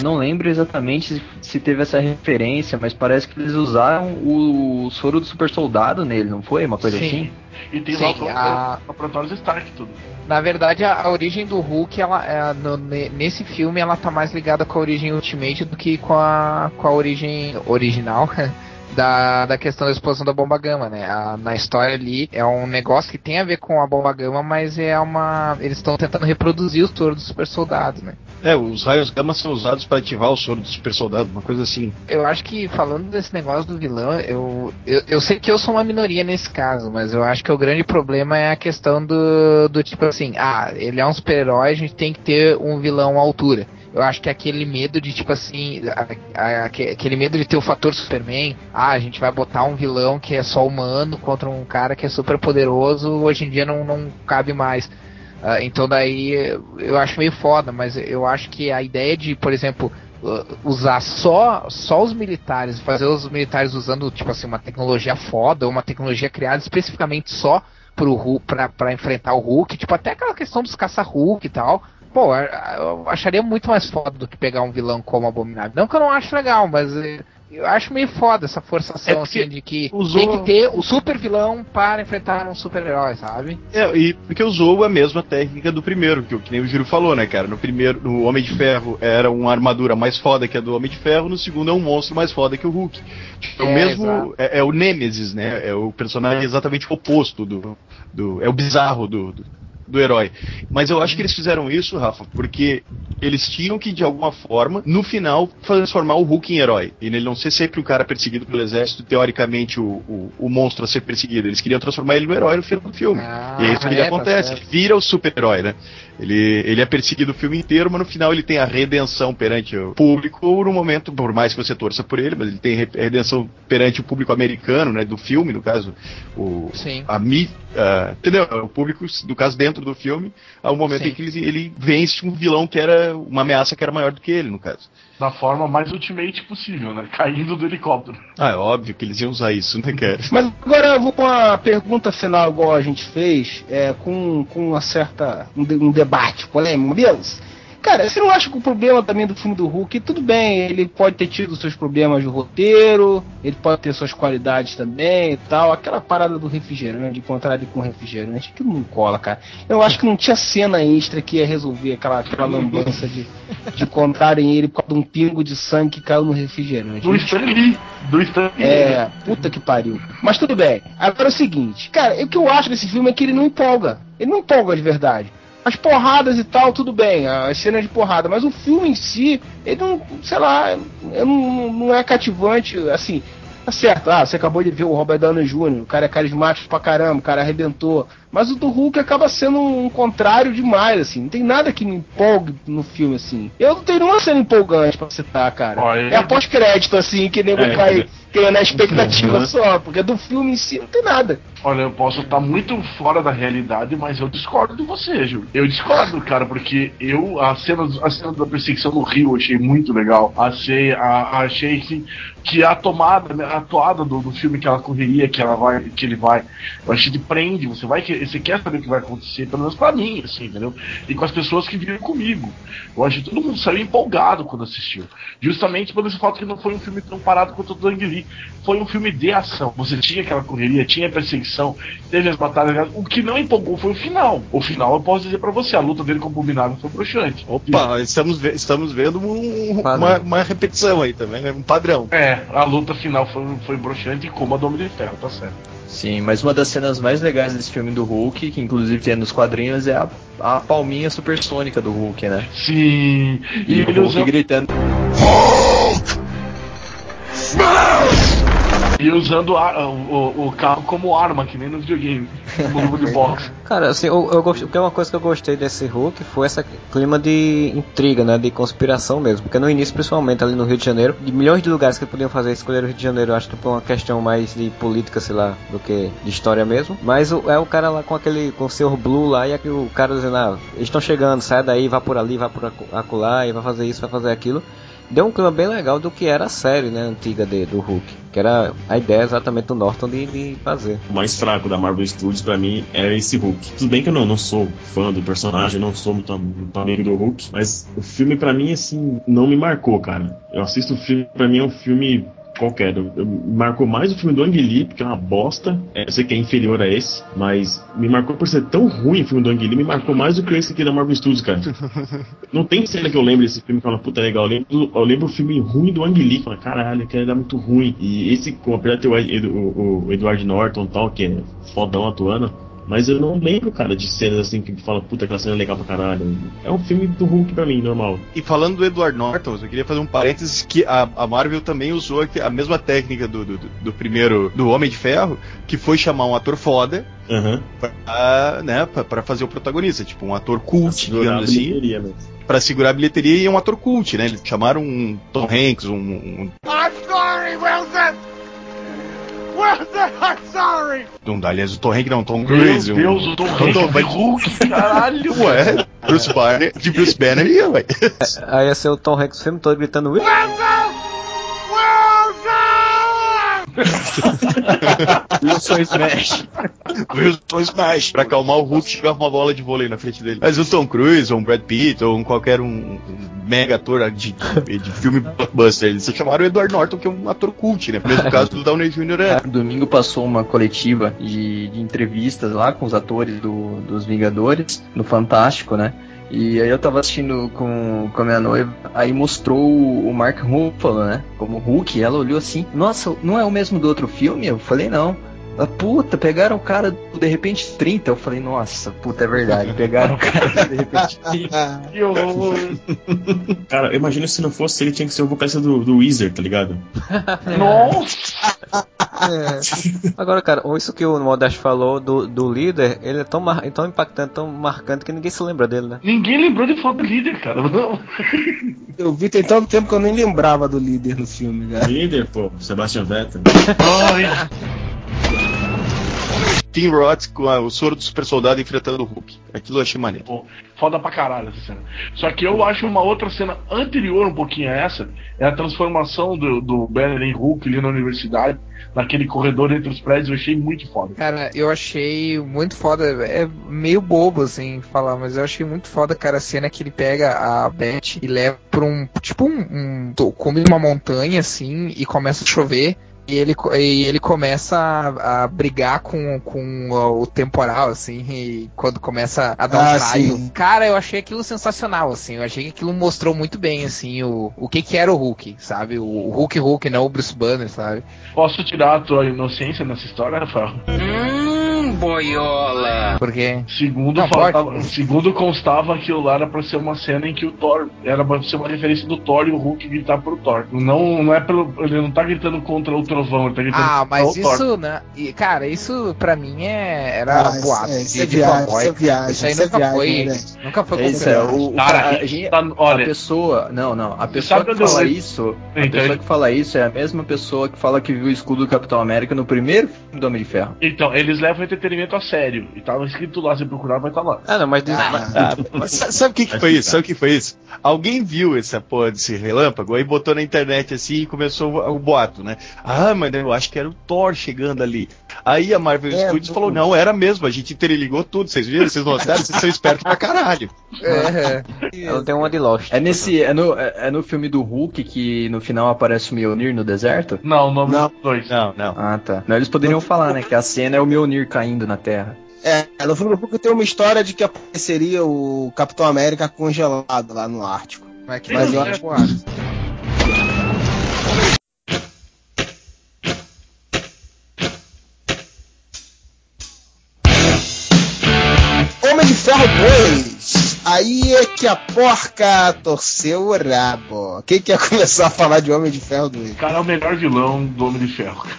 Não lembro exatamente se, se teve essa referência, mas parece que eles usaram o, soro do super soldado nele, não foi? Uma coisa Sim. assim? E tem Sim, lá o a- Laboratórios Stark tudo. Na verdade, a, a origem do Hulk, ela, é, no- ne- nesse filme, ela tá mais ligada com a origem Ultimate do que com a, com a origem original *laughs* da, da questão da explosão da bomba gama, né? A- na história ali é um negócio que tem a ver com a bomba gama, mas é uma. Eles estão tentando reproduzir o soro do super soldado, né? É, os raios gama são usados para ativar o soro do super soldado, uma coisa assim. Eu acho que falando desse negócio do vilão, eu, eu, eu sei que eu sou uma minoria nesse caso, mas eu acho que o grande problema é a questão do, do tipo assim, ah, ele é um super-herói, a gente tem que ter um vilão à altura. Eu acho que aquele medo de, tipo assim, a- a- aque- aquele medo de ter o fator Superman, ah, a gente vai botar um vilão que é só humano contra um cara que é super poderoso, hoje em dia não, não cabe mais. Ah, então daí eu acho meio foda, mas eu acho que a ideia de, por exemplo, uh, usar só, só os militares, fazer os militares usando tipo assim uma tecnologia foda, uma tecnologia criada especificamente só pro enfrentar o Hulk, tipo até aquela questão dos caça-Hulk e tal. Pô, eu acharia muito mais foda do que pegar um vilão como Abominável. Não que eu não acho legal, mas eh, eu acho meio foda essa forçação É assim de que usou- tem que ter o super vilão para enfrentar um super-herói, sabe? É, e porque usou a mesma técnica do primeiro, que, o- que nem o Giro falou, né, cara? No primeiro, no Homem de Ferro era uma armadura mais foda que a do Homem de Ferro, no segundo é um monstro mais foda que o Hulk. Tipo, é o É, mesmo. É, é o Nemesis, né? É o personagem exatamente oposto do. do é o bizarro do, do, do herói. Mas eu acho que eles fizeram isso, Rafa, porque eles tinham que, de alguma forma, no final, transformar o Hulk em herói. E ele não ser sempre o cara perseguido pelo exército, teoricamente, o, o, o monstro a ser perseguido. Eles queriam transformar ele no herói no final do filme. Ah, e é isso que é, tá acontece. certo. Ele vira o super-herói, né? Ele, ele é perseguido o filme inteiro, mas no final ele tem a redenção perante o público no momento, por mais que você torça por ele, mas ele tem re- redenção perante o público americano, né? Do filme, no caso, o, Sim. a mi, ah, entendeu? O público, no caso, dentro do filme, há um momento Sim. em que ele, ele vence um vilão que era uma ameaça que era maior do que ele, no caso. Da forma mais ultimate possível, né? Caindo do helicóptero. Ah, é óbvio que eles iam usar isso, né, cara? *laughs* Mas agora eu vou com uma pergunta final, igual a gente fez, é, com, com uma certa. um, de- um debate polêmico, beleza? Cara, você não acha que o problema também do filme do Hulk, tudo bem, ele pode ter tido seus problemas de roteiro, ele pode ter suas qualidades também e tal. Aquela parada do refrigerante, encontrar ele com refrigerante, aquilo não cola, cara. Eu acho que não tinha cena extra que ia resolver aquela, aquela lambança de, de encontrarem ele por causa de um pingo de sangue que caiu no refrigerante. Do Stan Lee. Do Stan Lee. É, puta que pariu. Mas tudo bem. Agora é o seguinte, cara, o que eu acho desse filme é que ele não empolga. Ele não empolga de verdade. As porradas e tal, tudo bem, as cenas de porrada, mas o filme em si, ele não, sei lá, não, não é cativante, assim, tá certo, ah, você acabou de ver o Robert Downey Jr., o cara é carismático pra caramba, o cara arrebentou, mas o do Hulk acaba sendo um contrário demais, assim, não tem nada que me empolgue no filme, assim. Eu não tenho nenhuma cena empolgante pra citar, cara. Olha. É a pós-crédito, assim, que nego É. vai criando a expectativa Uhum. só, porque do filme em si não tem nada. Olha, eu posso estar muito fora da realidade, mas eu discordo de você, Ju. Eu discordo, cara, porque eu, a cena, a cena da perseguição no Rio eu achei muito legal. Achei, a, achei que, que a tomada, né, a toada do, do filme que ela correria, que ela vai, que ele vai, eu achei que prende, você vai, você quer saber o que vai acontecer, pelo menos pra mim, assim, entendeu? E com as pessoas que viram comigo. Eu acho que todo mundo saiu empolgado quando assistiu. Justamente esse fato que não foi um filme tão parado quanto o do Ang Foi um filme de ação. Você tinha aquela correria, tinha perseguição, teve as batalhas. O que não empolgou foi o final. O final, eu posso dizer pra você, a luta dele com o Abominável foi bruxante. Opa, estamos, ve- estamos vendo um- uma, uma repetição aí também, né? Um padrão. É, a luta final foi, foi bruxante como a do Homem de Ferro, tá certo. Sim, mas uma das cenas mais legais desse filme do Hulk, que inclusive tem nos quadrinhos, é a, a palminha supersônica do Hulk, né? Sim. E, E, o ele Hulk gritando. *laughs* e usando a- o, o carro como arma, que nem no videogame. No *laughs* jogo de boxe. Cara, assim, eu, eu gost... porque uma coisa que eu gostei desse Hulk foi esse clima de intriga, né? De conspiração mesmo. Porque no início, principalmente ali no Rio de Janeiro, de milhões de lugares que podiam fazer, escolher o Rio de Janeiro, eu acho que por uma questão mais de política, sei lá, do que de história mesmo. Mas o- é o cara lá com aquele, com o Sr. Blue lá, e aqui o cara dizendo, ah, eles estão chegando, sai daí, vai por ali, vai por acolá, e vai fazer isso, vai fazer aquilo. Deu um clima bem legal do que era a série, né, antiga de, do Hulk. Que era a ideia exatamente do Norton de, de fazer. O mais fraco da Marvel Studios pra mim é esse Hulk. Tudo bem que eu não, não sou fã do personagem, não sou muito, muito amigo do Hulk, mas o filme pra mim assim não me marcou, cara. Eu assisto o filme, pra mim é um filme qualquer. Eu, eu- me marcou mais o filme do Ang Lee, porque é uma bosta. É, eu sei que é inferior a esse, mas me marcou por ser tão ruim o filme do Ang Lee, me marcou mais do que esse aqui da Marvel Studios, cara. *laughs* Não tem cena que eu lembro desse filme que fala, puta legal. Eu lembro, eu lembro o filme ruim do Ang Lee, fala, caralho, aquele era muito ruim. E esse, com- apesar de ter o, o, o Edward Norton e tal, que é fodão atuando, mas eu não lembro, cara, de cenas assim que fala, puta, aquela cena é legal pra caralho. É um filme do Hulk pra mim, normal. E falando do Edward Norton, eu queria fazer um parênteses que a, a Marvel também usou a mesma técnica do, do, do primeiro, do Homem de Ferro, que foi chamar um ator foda Aham. pra, né, pra, pra fazer o protagonista, tipo um ator cult, digamos assim, bilheteria mesmo. pra segurar a bilheteria e é um ator cult, né? Eles chamaram um Tom Hanks, um, um, Sorry! um aliás, o Tom Hanks não, Tom Meu Cruise, um, Deus, o Tom Tom- Hanks caralho. Ué, Bruce Banner, de Bruce Banner *laughs* ia, ué. Aí ia ser o Tom Hanks o filme todo gritando "Wilson!" *laughs* Wilson Smash. Wilson Smash. Pra acalmar o Hulk, chegava uma bola de vôlei na frente dele. Mas o Tom Cruise, ou um Brad Pitt, ou um qualquer um, um mega ator de, de, de filme blockbuster, eles chamaram o Edward Norton, que é um ator cult, né? Mesmo caso do Downey Jr. é. Domingo passou uma coletiva de, de entrevistas lá com os atores do, dos Vingadores, no Fantástico, né? E aí eu tava assistindo com, com a minha noiva, aí mostrou o Mark Ruffalo, né? Como Hulk, ela olhou assim, nossa, não é o mesmo do outro filme? Eu falei, não. Ela, puta, pegaram o cara do De Repente 30. Eu falei, nossa, puta, é verdade. Pegaram o cara do De Repente 30. *laughs* Que horror. Cara, eu imagino se não fosse ele, tinha que ser o vocalista do, do Weezer, tá ligado? *laughs* Nossa. Agora, cara, isso que o Modesto falou do, do líder, ele é tão, mar... tão impactante, tão marcante que ninguém se lembra dele, né? Ninguém lembrou de falar do líder, cara. Não. Eu vi tem tanto tempo que eu nem lembrava do líder no filme, cara. Líder, pô, Sebastian Vettel. Tim Roth com a- o soro do super soldado enfrentando o Hulk. Aquilo eu achei maneiro. Pô, foda pra caralho essa cena. Só que eu acho uma outra cena anterior um pouquinho a essa, é a transformação do, do Banner em Hulk ali na universidade, naquele corredor entre os prédios, eu achei muito foda. Cara, eu achei muito foda. É meio bobo, assim, falar, mas eu achei muito foda, cara, a cena que ele pega a Beth e leva pra um. Tipo um. um come uma montanha, assim, e começa a chover. E ele, e ele começa a, a brigar com, com o, temporal, assim, e quando começa a dar Ah, um raio. sim. Cara, eu achei aquilo sensacional, assim. Eu achei que aquilo mostrou muito bem, assim, o, o que que era o Hulk, sabe? O, o Hulk Hulk, não o Bruce Banner, sabe? Posso tirar a tua inocência nessa história, Rafael? Porque. Segundo, Não, faltava- pode. segundo constava aquilo lá era pra ser uma cena em que o Thor era pra ser uma referência do Thor e o Hulk gritar pro Thor. Não, não é pelo. Ele não tá gritando contra o trovão, ele tá gritando Ah, contra mas o Thor. isso, né? e, Cara, isso pra mim é, era Ah, boato. isso é- isso é viagem, isso é viagem, Isso aí isso é nunca viagem, foi. né? Nunca foi É isso, é, confirmado. o, o Cara, cara- a, gente- tá- a olha, pessoa. Não, não. A pessoa que eu fala sei? isso. A Então, pessoa que fala isso é a mesma pessoa que fala que viu o escudo do Capitão América no primeiro filme do Homem de Ferro. Então, eles levam o entretenimento a sério. E tava escrito lá, se procurar, vai estar lá. Ah, não, mas mas- Ah, mas sa- sabe o que, que foi isso? Sabe o que foi isso? Alguém viu essa porra desse relâmpago, aí botou na internet assim e começou o, o boato, né? Ah, mas eu acho que era o Thor chegando ali. Aí a Marvel É, Studios do- falou: não, era mesmo, a gente interligou tudo, vocês viram? Vocês notaram? Vocês são espertos pra caralho. É, ela tem uma de Lost. É nesse. É no, é, é no filme do Hulk que no final aparece o Mjolnir no deserto? Não, o nome Não. dos dois. Não, não. Ah, tá. Não, eles poderiam falar, né? Que a cena é o Mjolnir caindo na Terra. É, no filme do Hulk tem uma história de que apareceria o Capitão América congelado lá no Ártico. mas que Mas eu é acho- boato. Ferro 2. Aí é que a porca torceu o rabo. Quem quer *laughs* começar a falar de Homem de Ferro 2? O cara é o melhor vilão do Homem de Ferro. cara.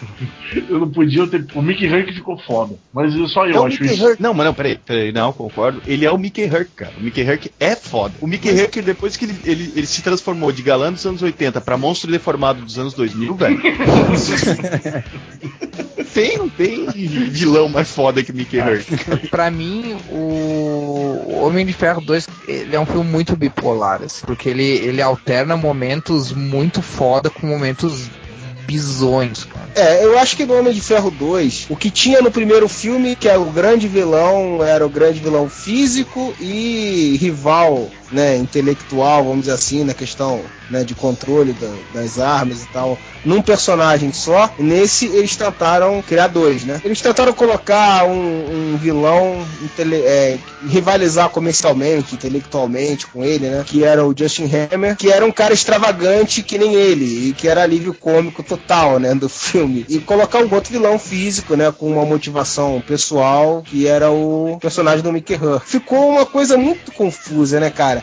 Eu não podia ter. O Mickey Hank ficou foda. Mas só eu É o acho Mickey isso. Hurt. Não, mas não, peraí, peraí, não, concordo. Ele é o Mickey Herc, cara. O Mickey Herc é foda. O Mickey Herc, depois que ele, ele, ele se transformou de galã dos anos 80 pra monstro deformado dos anos 2000, velho. *laughs* tem, não tem vilão mais foda que Mickey Herc. *laughs* Pra mim, o Homem de Ferro 2 ele é um filme muito bipolar, assim, porque ele, ele alterna momentos muito foda com momentos bizonhos, cara. É, eu acho que no Homem de Ferro 2, o que tinha no primeiro filme, que é o grande vilão, era o grande vilão físico e rival, né, intelectual, vamos dizer assim, na questão né, de controle da- das armas e tal, num personagem só. Nesse eles tentaram criar dois, né? Eles tentaram colocar um, um vilão intele- é, rivalizar comercialmente, intelectualmente com ele, né? Que era o Justin Hammer, que era um cara extravagante que nem ele, e que era alívio cômico total, né, do filme. E colocar um outro vilão físico, né, com uma motivação pessoal, que era o personagem do Mickey Rourke. Ficou uma coisa muito confusa, né, cara?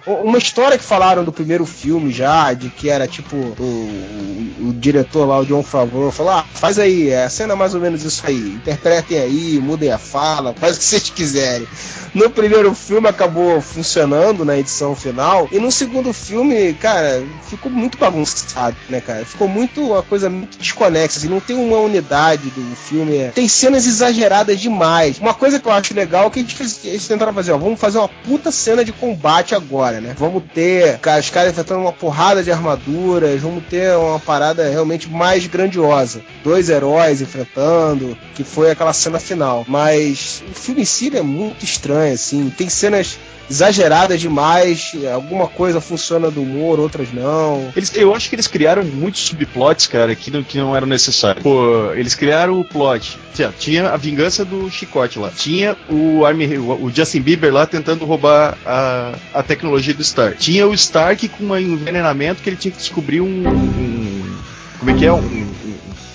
Uma história que falaram do primeiro filme já, de que era tipo o, o- o diretor lá, o John Favreau, falou: ah, faz aí, é a cena é mais ou menos isso aí, interpretem aí, mudem a fala, faz o que vocês quiserem. No primeiro filme acabou funcionando na edição final, e no segundo filme, cara, ficou muito bagunçado, né, cara? Ficou muito uma coisa muito desconexa, assim, não tem uma unidade do filme. é- Tem cenas exageradas demais. Uma coisa que eu acho legal é que a gente fez- eles tentaram fazer, ó, vamos fazer uma puta cena de combate agora, né? Vamos ter os caras enfrentando uma porrada de armaduras, vamos ter uma parada realmente mais grandiosa. Dois heróis enfrentando, que foi aquela cena final. Mas o filme em si é muito estranho, assim. Tem cenas exageradas demais, alguma coisa funciona do humor, outras não. Eles, eu acho que eles criaram muitos subplots, cara, que não, que não eram necessários. Pô, eles criaram o plot. Tinha, tinha a vingança do chicote lá. Tinha o, Army, o, o Justin Bieber lá tentando roubar a, a tecnologia do Stark. Tinha o Stark com um envenenamento que ele tinha que descobrir um. um- como é que é? Um, um-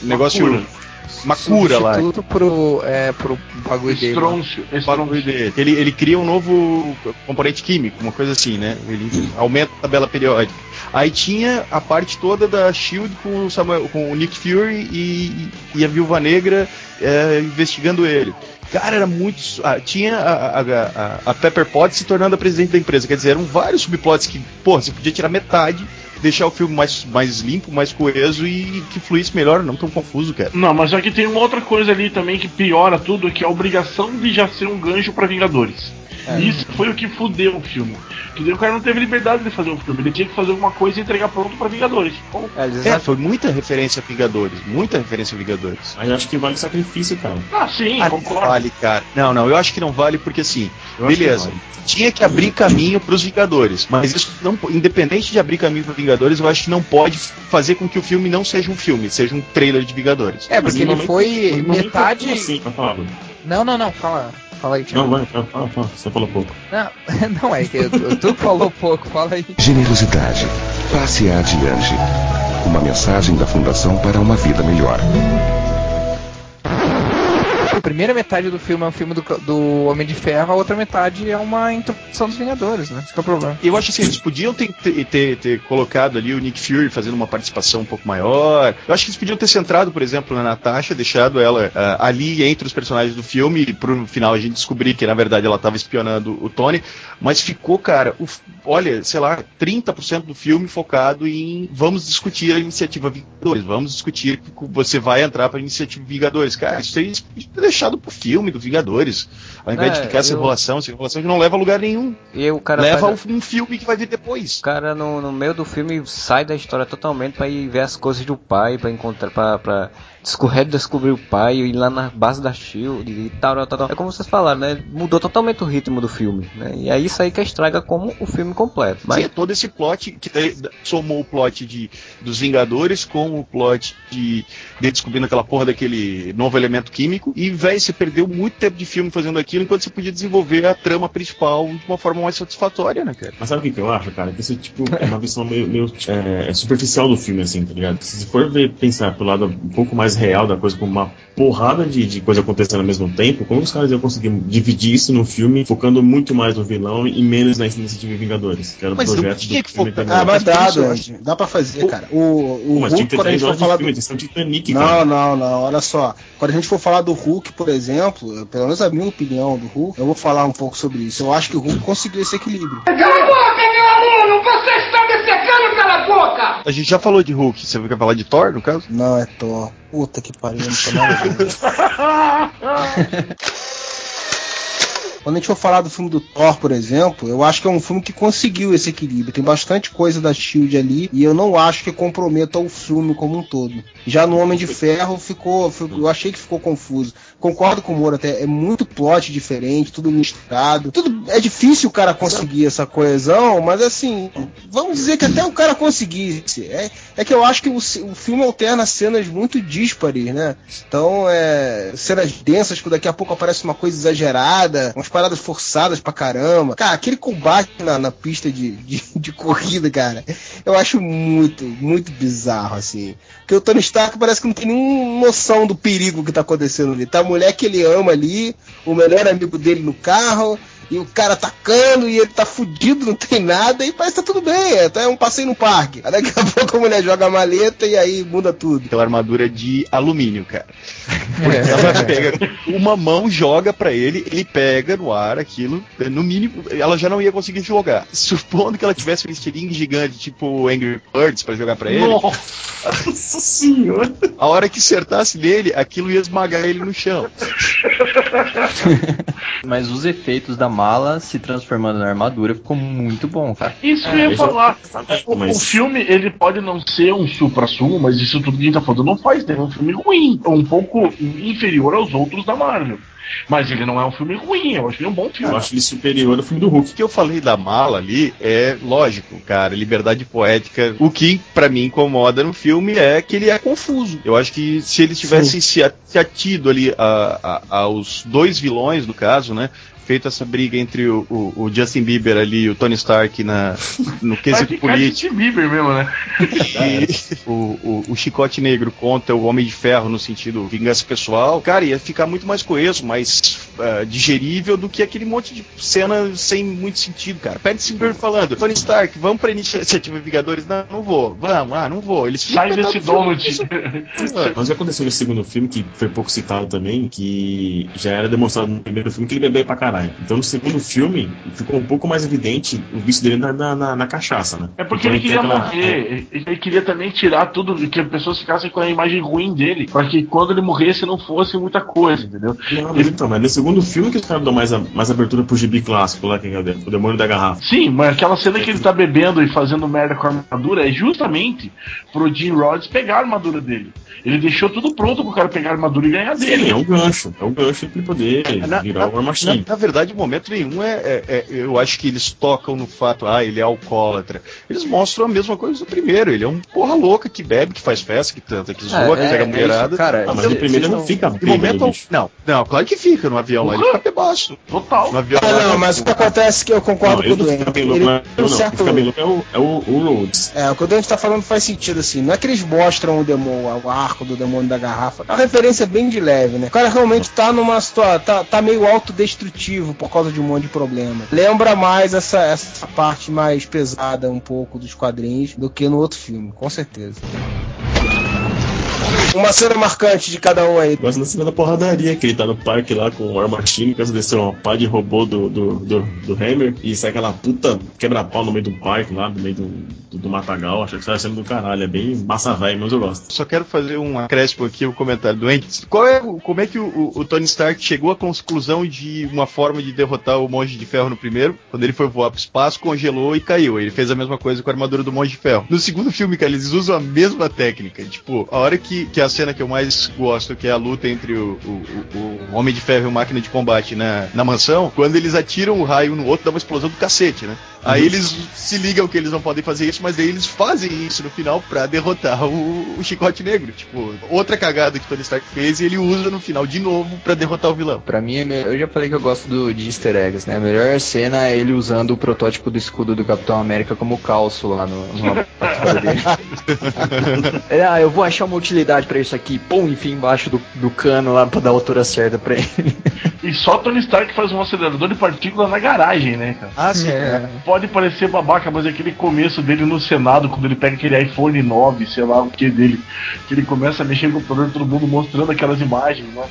um negócio. cura. Uma cura lá. Substituto pro, é, pro bagulho dele. né? Estroncio. O bagulho Estroncio. dele. Ele, ele cria um novo componente químico, uma coisa assim, né? Ele aumenta a tabela periódica. Aí tinha a parte toda da Shield com o, Samuel- com o Nick Fury e, e a Viúva Negra é, investigando ele. Cara, era muito. ah, tinha a, a, a- a Pepper Potts se tornando a presidente da empresa. Quer dizer, eram vários subplots que, pô, você podia tirar metade deixar o filme mais, mais limpo, mais coeso e que fluísse melhor, não tão confuso, cara. Não, mas aqui tem uma outra coisa ali também que piora tudo, que é a obrigação de já ser um gancho pra Vingadores. Isso foi o que fudeu o filme. Que o cara não teve liberdade de fazer um filme, ele tinha que fazer alguma coisa e entregar pronto pra Vingadores. Bom, É, É, foi muita referência a Vingadores, muita referência a Vingadores. Mas acho que vale sacrifício, cara. Ah, sim, Ah, não concordo. vale, cara. Não, não, eu acho que não vale porque assim, Eu beleza, que vale. tinha que abrir caminho pros Vingadores, mas isso não, independente de abrir caminho para Vingadores, eu acho que não pode fazer com que o filme não seja um filme, seja um trailer de Vingadores. É, porque ele foi metade. é assim. Não, não, não, fala. Fala aí, Thiago. Não, vai, fala, fala, você falou pouco. Não, *laughs* não é que eu- tu falou pouco, fala aí. Generosidade. Passe adiante. Uma mensagem da Fundação para uma vida melhor. A primeira metade do filme é um filme do, do Homem de Ferro, a outra metade é uma introdução dos Vingadores, né? Esse é o problema. Eu acho assim, eles podiam ter, ter, ter- colocado ali o Nick Fury fazendo uma participação um pouco maior. Eu acho que eles podiam ter centrado, por exemplo, na Natasha, deixado ela ah, ali entre os personagens do filme, e pro final a gente descobrir que na verdade ela estava espionando o Tony. Mas ficou, cara, o olha, sei lá, 30% do filme focado em vamos discutir a iniciativa Vingadores, vamos discutir que você vai entrar pra iniciativa Vingadores. Cara, isso aí deixado pro filme do Vingadores. Ao invés de É, ficar essa eu- enrolação, essa enrolação que não leva a lugar nenhum. E o cara Leva um filme que vai vir depois. O cara no, no meio do filme sai da história totalmente pra ir ver as coisas do pai, pra encontrar, pra, pra descorrer, descobrir o pai, ir lá na base da Shield e tal, tal, tal. É como vocês falaram, né? Mudou totalmente o ritmo do filme, né? E é isso aí que estraga como o filme completo. Mas Mas é todo esse plot que daí somou o plot de, dos Vingadores com o plot de, de descobrindo aquela porra daquele novo elemento químico. E, velho, você perdeu muito tempo de filme fazendo aquilo enquanto você podia desenvolver a trama principal de uma forma mais satisfatória, né, cara? Mas sabe o que, que eu acho, cara? Que isso tipo, é uma visão meio, meio, é, superficial do filme, assim, tá ligado? Se for ver, pensar pelo lado um pouco mais real da coisa, como uma porrada de, de coisa acontecendo ao mesmo tempo, como os caras iam conseguir dividir isso no filme, focando muito mais no vilão e menos na iniciativa Vingadores? Que era o não projeto do que filme focar- também. Ah, mas dá. Dá pra fazer, cara. O, o mas tinha Hulk, que ter quando a gente três for horas de falar filme, do... que um Titanic, Não, cara. não, não. Olha só. Quando a gente for falar do Hulk, por exemplo, pelo menos a minha opinião do Hulk, eu vou falar um pouco sobre isso. Eu acho que o Hulk conseguiu esse equilíbrio. Cala a boca, meu aluno! Você está me secando pela boca! A gente já falou de Hulk, você quer falar de Thor, no caso? Não, é Thor. Puta que pariu, não tô nada. *laughs* Quando a gente for falar do filme do Thor, por exemplo, eu acho que é um filme que conseguiu esse equilíbrio. Tem bastante coisa da Shield ali e eu não acho que comprometa o filme como um todo. Já no Homem de Ferro ficou, eu achei que ficou confuso. Concordo com o Moro até, é muito plot diferente, tudo misturado. Tudo é difícil o cara conseguir essa coesão, mas assim, vamos dizer que até o cara conseguisse. É, é que eu acho que o, o filme alterna cenas muito díspares, né? Então, é. Cenas densas que daqui a pouco aparece uma coisa exagerada, umas paradas forçadas pra caramba. Cara, aquele combate na, na pista de, de, de corrida, cara, eu acho muito, muito bizarro, assim. Porque o Tony Stark parece que não tem nenhuma noção do perigo que tá acontecendo ali. Tá a mulher que ele ama ali, o melhor amigo dele no carro. E o cara atacando e ele tá fudido, não tem nada, e parece que tá tudo bem, é até um passeio no parque. Aí daqui a *laughs* pouco a mulher joga a maleta e aí muda tudo. Aquela armadura de alumínio, cara. *laughs* É. Ela pega uma mão, joga pra ele, ele pega no ar aquilo, no mínimo, ela já não ia conseguir jogar. Supondo que ela tivesse um estilingue gigante, tipo Angry Birds, pra jogar pra ele, Nossa senhora! a hora que acertasse nele, aquilo ia esmagar ele no chão. *laughs* Mas os efeitos da mala se transformando na armadura ficou muito bom, cara. Isso que eu ia eu- falar. O, Mas- o filme, ele pode não ser um supra-sumo, mas isso tudo que a gente tá falando não faz dele um filme ruim. Um pouco inferior aos outros da Marvel. Mas ele não é um filme ruim, eu acho ele um bom filme. Eu acho ele superior ao filme do Hulk. O que eu falei da mala ali é lógico, cara, liberdade poética. O que pra mim incomoda no filme é que ele é confuso. Eu acho que se eles tivessem se atido ali a- a- aos dois vilões, no caso, né? Feito essa briga entre o, o- o Justin Bieber ali e o Tony Stark na, no *laughs* quesito político. Justin Bieber mesmo, né? E o, o, o Chicote Negro contra o Homem de Ferro no sentido vingança pessoal, cara, ia ficar muito mais coeso, mais ah, digerível do que aquele monte de cena sem muito sentido, cara. Pede Silver falando, Tony Stark, vamos pra iniciativa Vingadores? Não, não vou. Vamos, ah, não vou. Eles Sai desse donut. Mas o que aconteceu no segundo filme, que foi pouco citado também, que já era demonstrado no primeiro filme que ele bebeu pra caralho. Então no segundo filme ficou um pouco mais evidente o vício dele na, na, na- na cachaça, né? É porque Então, ele queria aquela- morrer. Ele ele queria também tirar tudo, que as pessoas ficassem com a imagem ruim dele. Pra que quando ele morresse não fosse muita coisa, entendeu? Não, mas então, mas no segundo filme que os caras dão mais, a- mais abertura pro gibi clássico lá, que é o de- o Demônio da Garrafa. Sim, mas aquela cena que ele tá bebendo e fazendo merda com a armadura é justamente pro Jim Rhodes pegar a armadura dele. Ele deixou tudo pronto pro cara pegar a armadura e ganhar dele. Sim, é um gancho. É um gancho pra ele poder Na, virar o War na, Machine. na verdade, em momento nenhum é, é- é- Eu acho que eles tocam no fato, ah, ele é alcoólatra. Eles mostram a mesma coisa do primeiro. Ele é um porra louca que bebe, que faz festa, que tanta, que zoa, que é, pega é mulherada. isso, cara. Ah, mas no primeiro cês não fica Em momento. Não, não, claro que fica no avião lá, ele fica bebaço. Total. No avião Ah, lá, não, mas o que acontece é que eu concordo Não, com o Duende. Ele não, tem não, um certo. louco é o, é o, o Rhodes. É, o que o Dante tá falando faz sentido, assim. Não é que eles mostram o, demo, o arco do demônio da garrafa. É uma referência bem de leve, né? O cara realmente tá numa situação. Tá, tá meio autodestrutivo por causa de um monte de problema. Lembra mais essa, essa parte mais pesada um pouco dos quadrinhos do que no outro filme, com certeza. Uma cena marcante de cada um aí. Gosto da cena da porradaria, que ele tá no parque lá com Machine, que desceu uma pá de robô do, do, do, do Hammer, e sai aquela puta quebra-pau no meio do parque lá, no meio do, do, do matagal. Acho que sai sendo do caralho. É bem massa velho, mas eu gosto. Só quero fazer um acréscimo aqui, o comentário do Entes. Qual é, o- como é que o, o- o Tony Stark chegou à conclusão de uma forma de derrotar o Monge de Ferro no primeiro? Quando ele foi voar pro espaço, congelou e caiu. Ele fez a mesma coisa com a armadura do Monge de Ferro. No segundo filme, cara, eles usam a mesma técnica. Tipo, a hora que, que a cena que eu mais gosto, que é a luta entre o, o- o- o Homem de Ferro e o Máquina de Combate na, na mansão, quando eles atiram o raio no outro, dá uma explosão do cacete, né? Aí eles se ligam que eles não podem fazer isso, mas daí eles fazem isso no final pra derrotar o, o Chicote Negro. Tipo, outra cagada que Tony Stark fez e ele usa no final de novo pra derrotar o vilão. Pra mim, é eu já falei que eu gosto do, de easter eggs, né? A melhor cena é ele usando o protótipo do escudo do Capitão América como calço lá no, *laughs* dele. *laughs* Ele, ah, eu vou achar uma utilidade pra isso aqui. Pum, enfim, embaixo do, do cano lá pra dar a altura certa pra ele. E só Tony Stark faz um acelerador de partículas na garagem, né, cara? Ah, sim. Pode parecer babaca, mas é aquele começo dele no Senado, quando ele pega aquele iPhone 9, sei lá o que dele, que ele começa a mexer no computador, todo mundo mostrando aquelas imagens, né?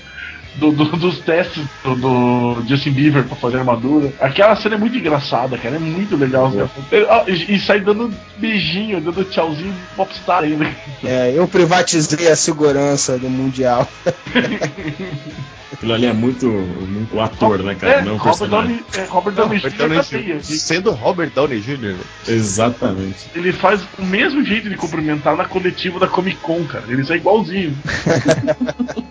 do- do- *laughs* dos testes do, do Justin Bieber pra fazer armadura. Aquela cena é muito engraçada, cara. É muito legal. Ele- ah, e, e sai dando beijinho, dando tchauzinho popstar ainda. É, eu privatizei a segurança do Mundial. *laughs* Aquilo ali é muito, muito ator, né, cara? É, não é Robert personagem. Downey, é, Robert Downey Jr. Downey Jr. feio. Sendo Robert Downey Jr. Exatamente. Ele faz o mesmo jeito de cumprimentar na coletiva da Comic Con, cara. Ele sai igualzinho. *laughs*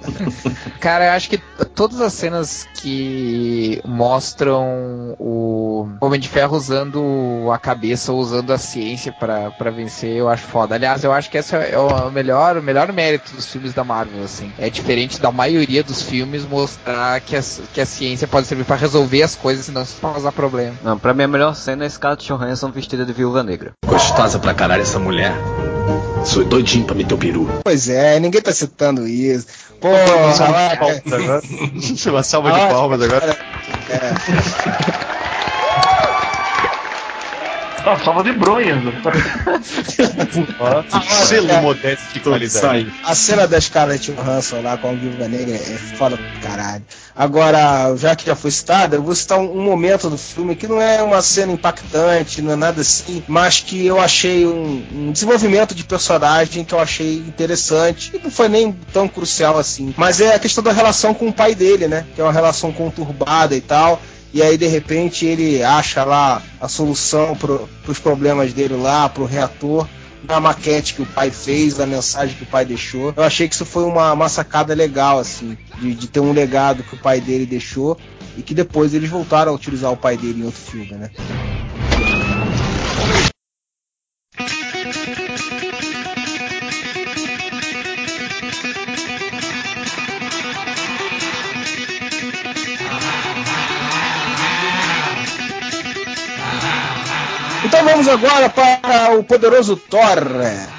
Cara, eu acho que todas as cenas que mostram o Homem de Ferro usando a cabeça ou usando a ciência pra pra vencer, eu acho foda. Aliás, eu acho que esse é o melhor, o melhor mérito dos filmes da Marvel, assim. É diferente da maioria dos filmes mostrar que a, que a ciência pode servir pra resolver as coisas e não só causar problema. Não, pra mim a melhor cena é Scarlett Johansson vestida de viúva negra. Gostosa pra caralho essa mulher. Sou doidinho pra meter o peru. Pois é, ninguém tá citando isso. Pô, Uma salva de palmas agora. Uma salva de palmas agora. Tá, salva de bronhas. Selo modesto de qualidade. A cena da Scarlett Johansson lá com a Viúva Negra é foda pra caralho. Agora, já que já foi citada, eu vou citar um, um momento do filme que não é uma cena impactante, não é nada assim, mas que eu achei um, um desenvolvimento de personagem que eu achei interessante e não foi nem tão crucial assim. Mas é a questão da relação com o pai dele, né? Que é uma relação conturbada e tal. E aí, de repente, ele acha lá a solução pro, pros problemas dele lá, pro reator da maquete que o pai fez, da mensagem que o pai deixou. Eu achei que isso foi uma, uma sacada legal, assim, de, de ter um legado que o pai dele deixou e que depois eles voltaram a utilizar o pai dele em outro filme, né? Vamos agora para o poderoso Thor,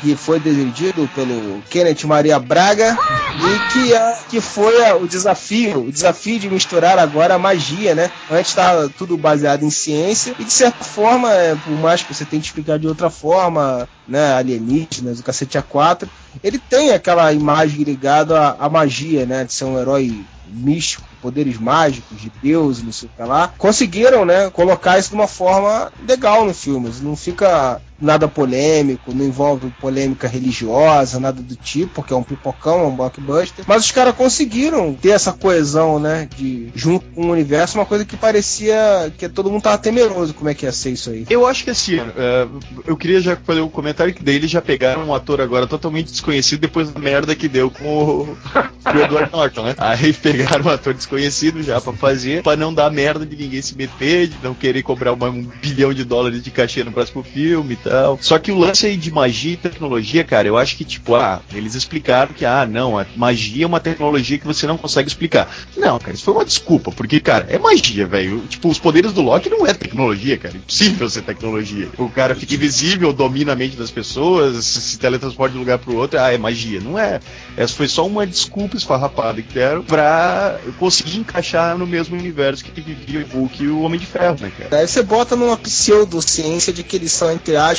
que foi dirigido pelo Kenneth Maria Braga E que, é, que foi o desafio, o desafio de misturar agora a magia, né? Antes estava tudo baseado em ciência, e de certa forma, é, por mais que você tente explicar de outra forma, né? Alienígenas, o cacete A4, ele tem aquela imagem ligada à, à magia, né? De ser um herói místico, poderes mágicos, de Deus, não sei o que lá. Conseguiram, né? Colocar isso de uma forma legal no filme. Não fica nada polêmico, não envolve polêmica religiosa, nada do tipo, porque é um pipocão, é um blockbuster. Mas os caras conseguiram ter essa coesão, né? De junto com o universo, uma coisa que parecia que todo mundo tava temeroso como é que ia ser isso aí. Eu acho que assim, é, eu queria já fazer um comentário que daí eles já pegaram um ator agora totalmente desconhecido depois da merda que deu com o, com o Edward Norton, né? Aí pegaram um ator desconhecido já pra fazer, pra não dar merda de ninguém se meter, de não querer cobrar uma- um bilhão de dólares de cachê no próximo filme tal. Só que o lance aí de magia e tecnologia, cara, eu acho que tipo, ah, eles explicaram que, ah, não, a magia é uma tecnologia que você não consegue explicar. Não, cara, isso foi uma desculpa, porque, cara, é magia, velho. Tipo, os poderes do Loki não é tecnologia, cara. É impossível ser tecnologia. O cara fica invisível, domina a mente das pessoas, se teletransporta de um lugar pro outro, ah, é magia. Não é. Essa foi só uma desculpa esfarrapada que deram pra conseguir encaixar no mesmo universo que vivia o Hulk e o Homem de Ferro, né, cara? Aí você bota numa pseudociência de que eles são, entre aspas,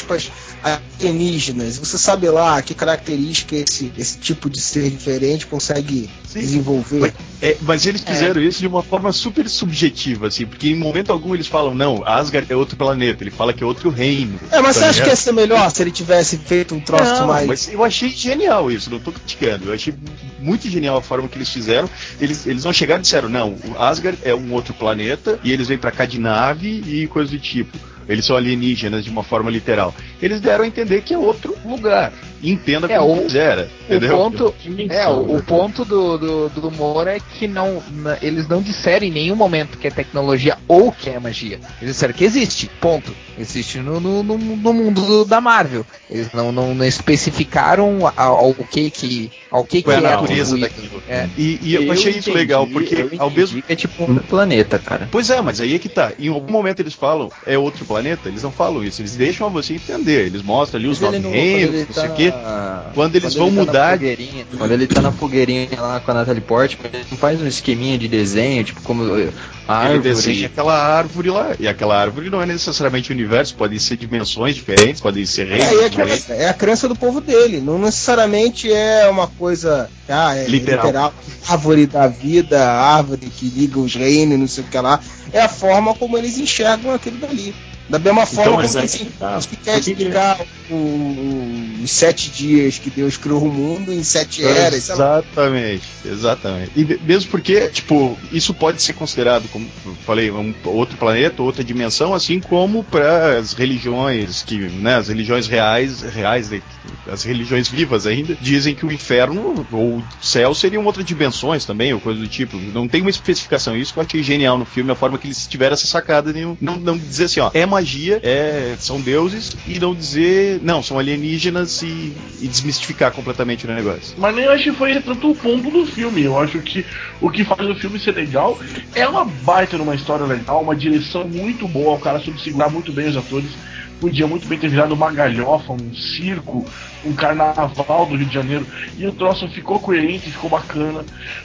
alienígenas. Você sabe lá que característica esse, esse tipo de ser diferente consegue desenvolver. É, mas eles fizeram isso de uma forma super subjetiva, assim, porque em momento algum eles falam, não, Asgard é outro planeta, ele fala que é outro reino. É, mas tá você acha que ia ser melhor se ele tivesse feito um troço Não, mais. mas eu achei genial isso, não tô criticando. Eu achei muito genial a forma que eles fizeram. Eles, eles não chegaram e disseram, não, o Asgard é um outro planeta e eles vêm pra cá de nave e coisa do tipo. Eles são alienígenas de uma forma literal. Eles deram a entender que é outro lugar. Entenda É, como o- quiser. O Entendeu? ponto, é, o, o ponto do, do, do humor é que não, na- eles não disseram em nenhum momento que é tecnologia ou que é magia. Eles disseram que existe, ponto. Existe no, no, no- no mundo do- da Marvel. Eles não, não, não especificaram ao, ao que que ao que, que é a é natureza daquilo. É. E, e eu, achei isso entendi, legal, porque eu ao mesmo que é tipo um planeta, cara. Pois é, mas aí é que tá. Em algum momento eles falam, é outro planeta, eles não falam isso, eles deixam você entender, eles mostram ali os não- quando reinos, não sei tá o quê. Na- Quando eles quando vão ele tá mudar. fogueirinha- quando ele tá na fogueirinha lá com a Natalie Portman, ele não faz um esqueminha de desenho, tipo como a Ele árvore. desenha aquela árvore lá. E aquela árvore não é necessariamente o universo, podem ser dimensões diferentes, podem ser reinos É, é, a crença, é a crença do povo dele. Não necessariamente é uma coisa. Ah, é Literal. Árvore da vida, árvore que liga os reinos, não sei o que lá. É a forma como eles enxergam aquilo dali. Da mesma forma mas como aí eles, que tá. eles querem explicar os sete dias que Deus criou o mundo em sete eras. lá. Exatamente, exatamente. E me- mesmo porque, tipo, isso pode ser considerado, como falei, um outro planeta, outra dimensão, assim como para as religiões que, né, as religiões reais, reais, as religiões vivas ainda, dizem que o inferno ou o céu seriam outras dimensões também, ou coisa do tipo. Não tem uma especificação. Isso que eu achei genial no filme, a forma que eles tiveram essa sacada de não, não dizer assim, ó, é magia, é, são deuses, e não dizer, não, são alienígenas e, e desmistificar completamente o negócio. Mas nem acho que foi tanto o ponto do filme. Eu acho que o que faz o filme ser legal é uma baita numa história legal, uma direção muito boa, o cara soube segurar muito bem os atores. Podia muito bem ter virado uma galhofa, um circo, um carnaval do Rio de Janeiro. E o troço ficou coerente, ficou bacana.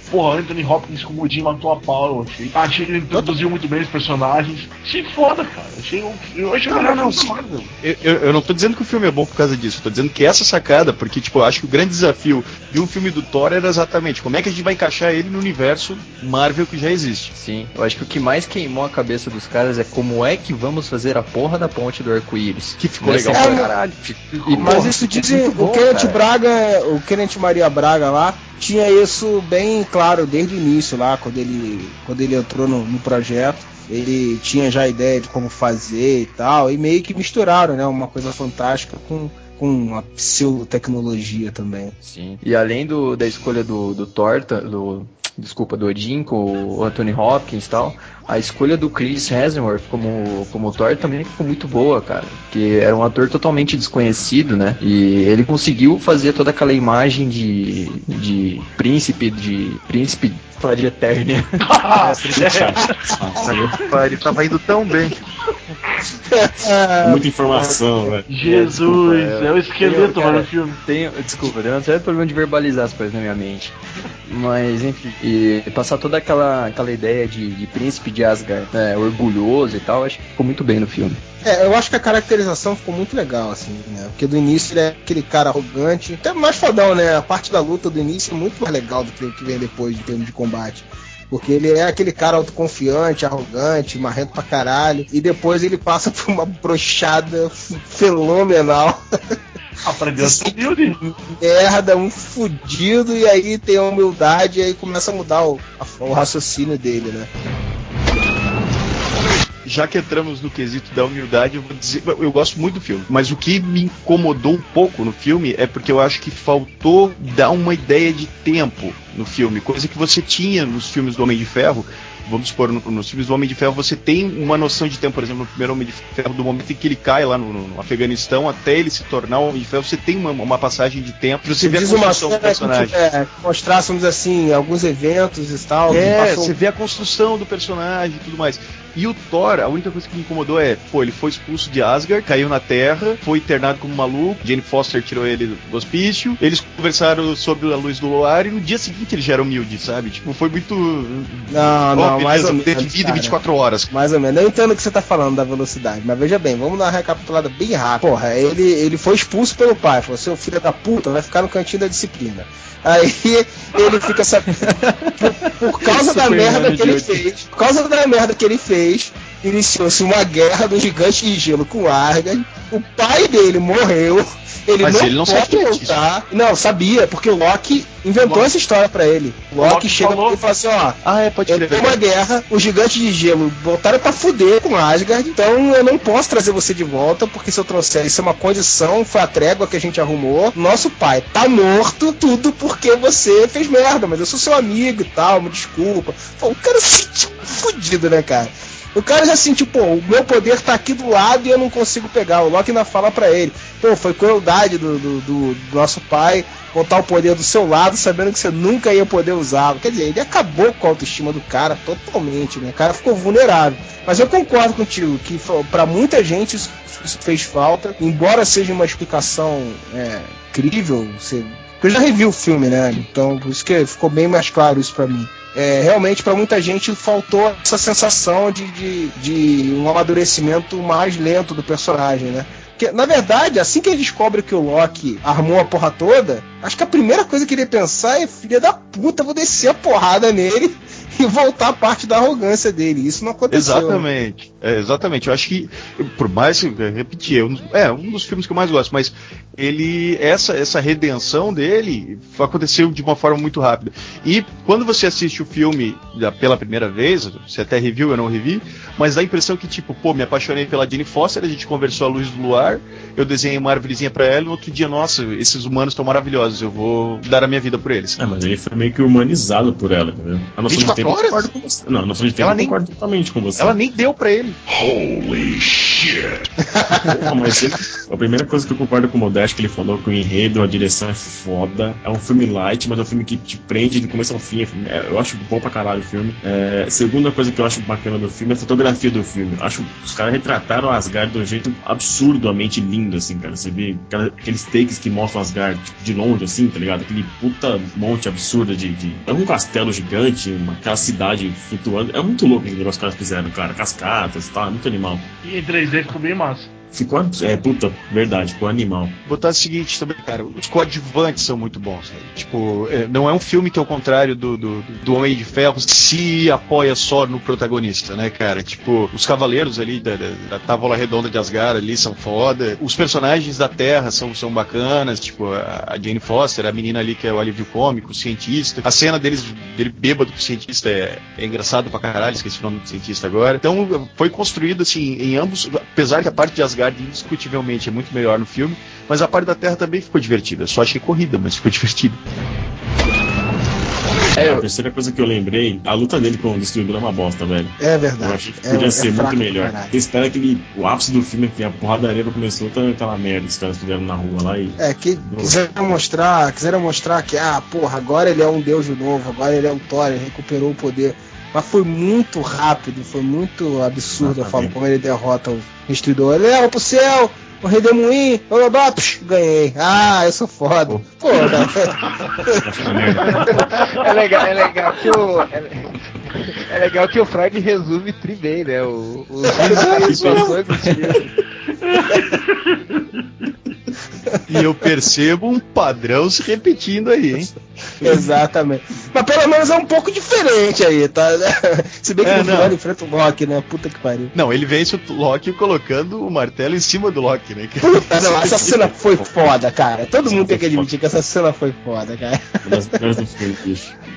Porra, Anthony Hopkins como o Jim matou a pau, eu achei. Achei que ele introduziu muito bem os personagens. Achei foda, cara. Achei, um- eu achei Não, não, não, Marvel. Eu, eu, eu não tô dizendo que o filme é bom por causa disso, eu tô dizendo que essa sacada, porque, tipo, eu acho que o grande desafio de um filme do Thor era exatamente como é que a gente vai encaixar ele no universo Marvel que já existe. Sim, eu acho que o que mais queimou a cabeça dos caras é como é que vamos fazer a porra da ponte do arco-íris. Que ficou Nessa legal pra caralho. E, Mas porra, isso ficou muito bom, o Kenneth cara. Braga, o Kenneth Maria Braga lá, tinha isso bem claro desde o início lá, quando ele, quando ele entrou no, no projeto. Ele tinha já a ideia de como fazer e tal, e meio que misturaram, né? Uma coisa fantástica com, com uma pseudo-tecnologia também. Sim. E além do, da escolha do, do Thor, ta- do, desculpa, do Odin com o Anthony Hopkins e tal, a escolha do Chris Hemsworth como, como Thor também ficou muito boa, cara. Porque era um ator totalmente desconhecido, né? E ele conseguiu fazer toda aquela imagem de, de príncipe, de príncipe de Eternia. *laughs* Ele tava indo tão bem. Muita informação, velho. Jesus, Desculpa, é o esqueleto eu- lá no cara, filme. Tenho, desculpa, tenho um certo problema de verbalizar as coisas na minha mente. Mas, enfim, e passar toda aquela, aquela ideia de, de príncipe de Asgard, né, orgulhoso e tal, acho que ficou muito bem no filme. É, eu acho que a caracterização ficou muito legal, assim, né? Porque do início ele é aquele cara arrogante, até mais fodão, né? A parte da luta do início é muito mais legal do que o que vem depois em termos de combate. Porque ele é aquele cara autoconfiante, arrogante, marrento pra caralho. E depois ele passa por uma brochada fenomenal. *laughs* Aprendeu a ser humilde. Merda, um fudido. E aí tem a humildade e aí começa a mudar o, a- o raciocínio dele, né? Já que entramos no quesito da humildade, eu vou dizer, eu gosto muito do filme, mas o que me incomodou um pouco no filme é porque eu acho que faltou dar uma ideia de tempo no filme, coisa que você tinha nos filmes do Homem de Ferro. Vamos supor, no- nos filmes do Homem de Ferro você tem uma noção de tempo, por exemplo, no primeiro Homem de Ferro, do momento em que ele cai lá no, no Afeganistão até ele se tornar o Homem de Ferro, você tem uma, uma passagem de tempo, você vê a construção do que, personagem. é, que mostrássemos assim, alguns eventos e tal. É, passou- você vê a construção do personagem e tudo mais. E o Thor, a única coisa que me incomodou é, pô, ele foi expulso de Asgard, caiu na Terra, foi internado como maluco, Jane Foster tirou ele do hospício, eles conversaram sobre a luz do luar e no dia seguinte ele já era humilde, sabe? Tipo, foi muito. Não, não, mais ou menos. teve vida cara. 24 horas. Mais ou menos. Eu entendo o que você tá falando da velocidade, mas veja bem, vamos dar uma recapitulada bem rápida. Porra, ele, ele foi expulso pelo pai, falou: seu filho da puta vai ficar no cantinho da disciplina. Aí ele fica sabendo. *laughs* Por, por causa da merda de que ele fez, por causa da merda que ele fez, mês iniciou-se uma guerra do gigante de gelo com Argan. O pai dele morreu. Ele Mas não, ele não pode voltar. Não, sabia, porque o Loki inventou Loki- essa história pra ele. O Loki, Loki chega falou- e fala assim: ó, Ah, é, pode ele uma guerra, os gigantes de gelo voltaram pra fuder com Asgard, então eu não posso trazer você de volta, porque se eu trouxer isso é uma condição, foi a trégua que a gente arrumou. Nosso pai tá morto, tudo porque você fez merda, mas eu sou seu amigo e tal, me desculpa. Pô, o cara se sentiu fudido, né, cara? O cara já sentiu, pô, o meu poder tá aqui do lado e eu não consigo pegar. O Loki ainda fala pra ele, pô, foi crueldade do, do, do- do nosso pai botar o poder do seu lado, sabendo que você nunca ia poder usá-lo. Quer dizer, ele acabou com a autoestima do cara totalmente, né? O cara ficou vulnerável. Mas eu concordo contigo que pra muita gente isso, isso fez falta, embora seja uma explicação é, crível. Você... Eu já revi o filme, né? Então, por isso que ficou bem mais claro isso pra mim. É, realmente, pra muita gente, faltou essa sensação de, de, de um amadurecimento mais lento do personagem, né? Porque, na verdade, assim que ele descobre que o Loki armou a porra toda, acho que a primeira coisa que ele ia pensar é: filha da puta, vou descer a porrada nele *laughs* e voltar a parte da arrogância dele. Isso não aconteceu. Exatamente. É, exatamente. Eu acho que, eu- por mais eu repetir, é um, é um dos filmes que eu mais gosto, mas ele essa essa redenção dele aconteceu de uma forma muito rápida. E quando você assiste o filme pela primeira vez, você até reviu, eu não revi, mas dá a impressão que tipo, pô, me apaixonei pela Jane Foster, a gente conversou à luz do luar, eu desenhei uma árvorezinha pra ela e no outro dia, nossa, esses humanos estão maravilhosos, eu vou dar a minha vida por eles. É, mas ele foi meio que humanizado por ela, entendeu? A noção de 24 tempo eu horas? concordo com você. Não, a noção de tempo Ela eu nem- concordo totalmente com você. Ela nem deu pra ele. Porra, *laughs* mas ele, a primeira coisa que eu concordo com o Modeste que ele falou que o enredo, a direção é foda. É um filme light, mas é um filme que te prende do começo ao fim. É, eu acho bom pra caralho o filme. É, segunda coisa que eu acho bacana do filme é a fotografia do filme. Acho que os caras retrataram Asgard de um jeito absurdamente lindo, assim, cara. Você vê aquela- aqueles takes que mostram Asgard tipo, de longe, assim, tá ligado? Aquele puta monte absurdo de. de é um castelo gigante, uma, aquela cidade flutuando. É muito louco o que os caras fizeram, cara. Cascatas e tal, é muito animal. E em 3D ficou bem massa. Ficou, é, puta, verdade, ficou animal. botar o seguinte também, cara, os coadjuvantes são muito bons. né? Tipo, é, não é um filme que, ao contrário do, do, do Homem de Ferro, se apoia só no protagonista, né, cara? Tipo, os cavaleiros ali da, da, da Távola Redonda de Asgard ali são foda. Os personagens da Terra são, são bacanas, tipo, a, a Jane Foster, a menina ali que é o alívio cômico, o cientista. A cena deles, dele bêbado com o cientista é, é engraçado pra caralho, esqueci o nome do cientista agora. Então, foi construído, assim, em ambos, apesar que a parte de Asgard indiscutivelmente é muito melhor no filme, mas a parte da Terra também ficou divertida. Só achei corrida, mas ficou *laughs* divertida. a terceira coisa que eu lembrei, a luta dele com o Destruidor é uma bosta, velho. É Eu verdade. achei que É- podia é ser fraco muito melhor. espera que ele, o ápice do filme, que a porradaria começou, tá aquela merda que os caras fizeram na rua lá e. É, que quiseram mostrar, quiseram mostrar que, ah, porra, agora ele é um deus de novo, agora ele é um Thor, ele recuperou o poder. Mas foi muito rápido, foi muito absurdo a forma como ele derrota o Destruidor. Ele leva pro céu, o Redemoinho, blá, ganhei. Ah, eu sou foda. Pô, cara. *laughs* É legal, é legal que o. É, legal que o Freud resume tri bem, né? O, os situações dos filmes. E eu percebo um padrão se repetindo aí, hein? Exatamente. Mas pelo menos é um pouco diferente aí, tá? *laughs* Se bem que É, no final ele enfrenta o Loki, né? Puta que pariu. Não, ele vence o Loki colocando o martelo em cima do Loki, né? Puta, não, essa cena foi foda, cara. Todo mundo tem que admitir que essa cena foi foda, cara. Do.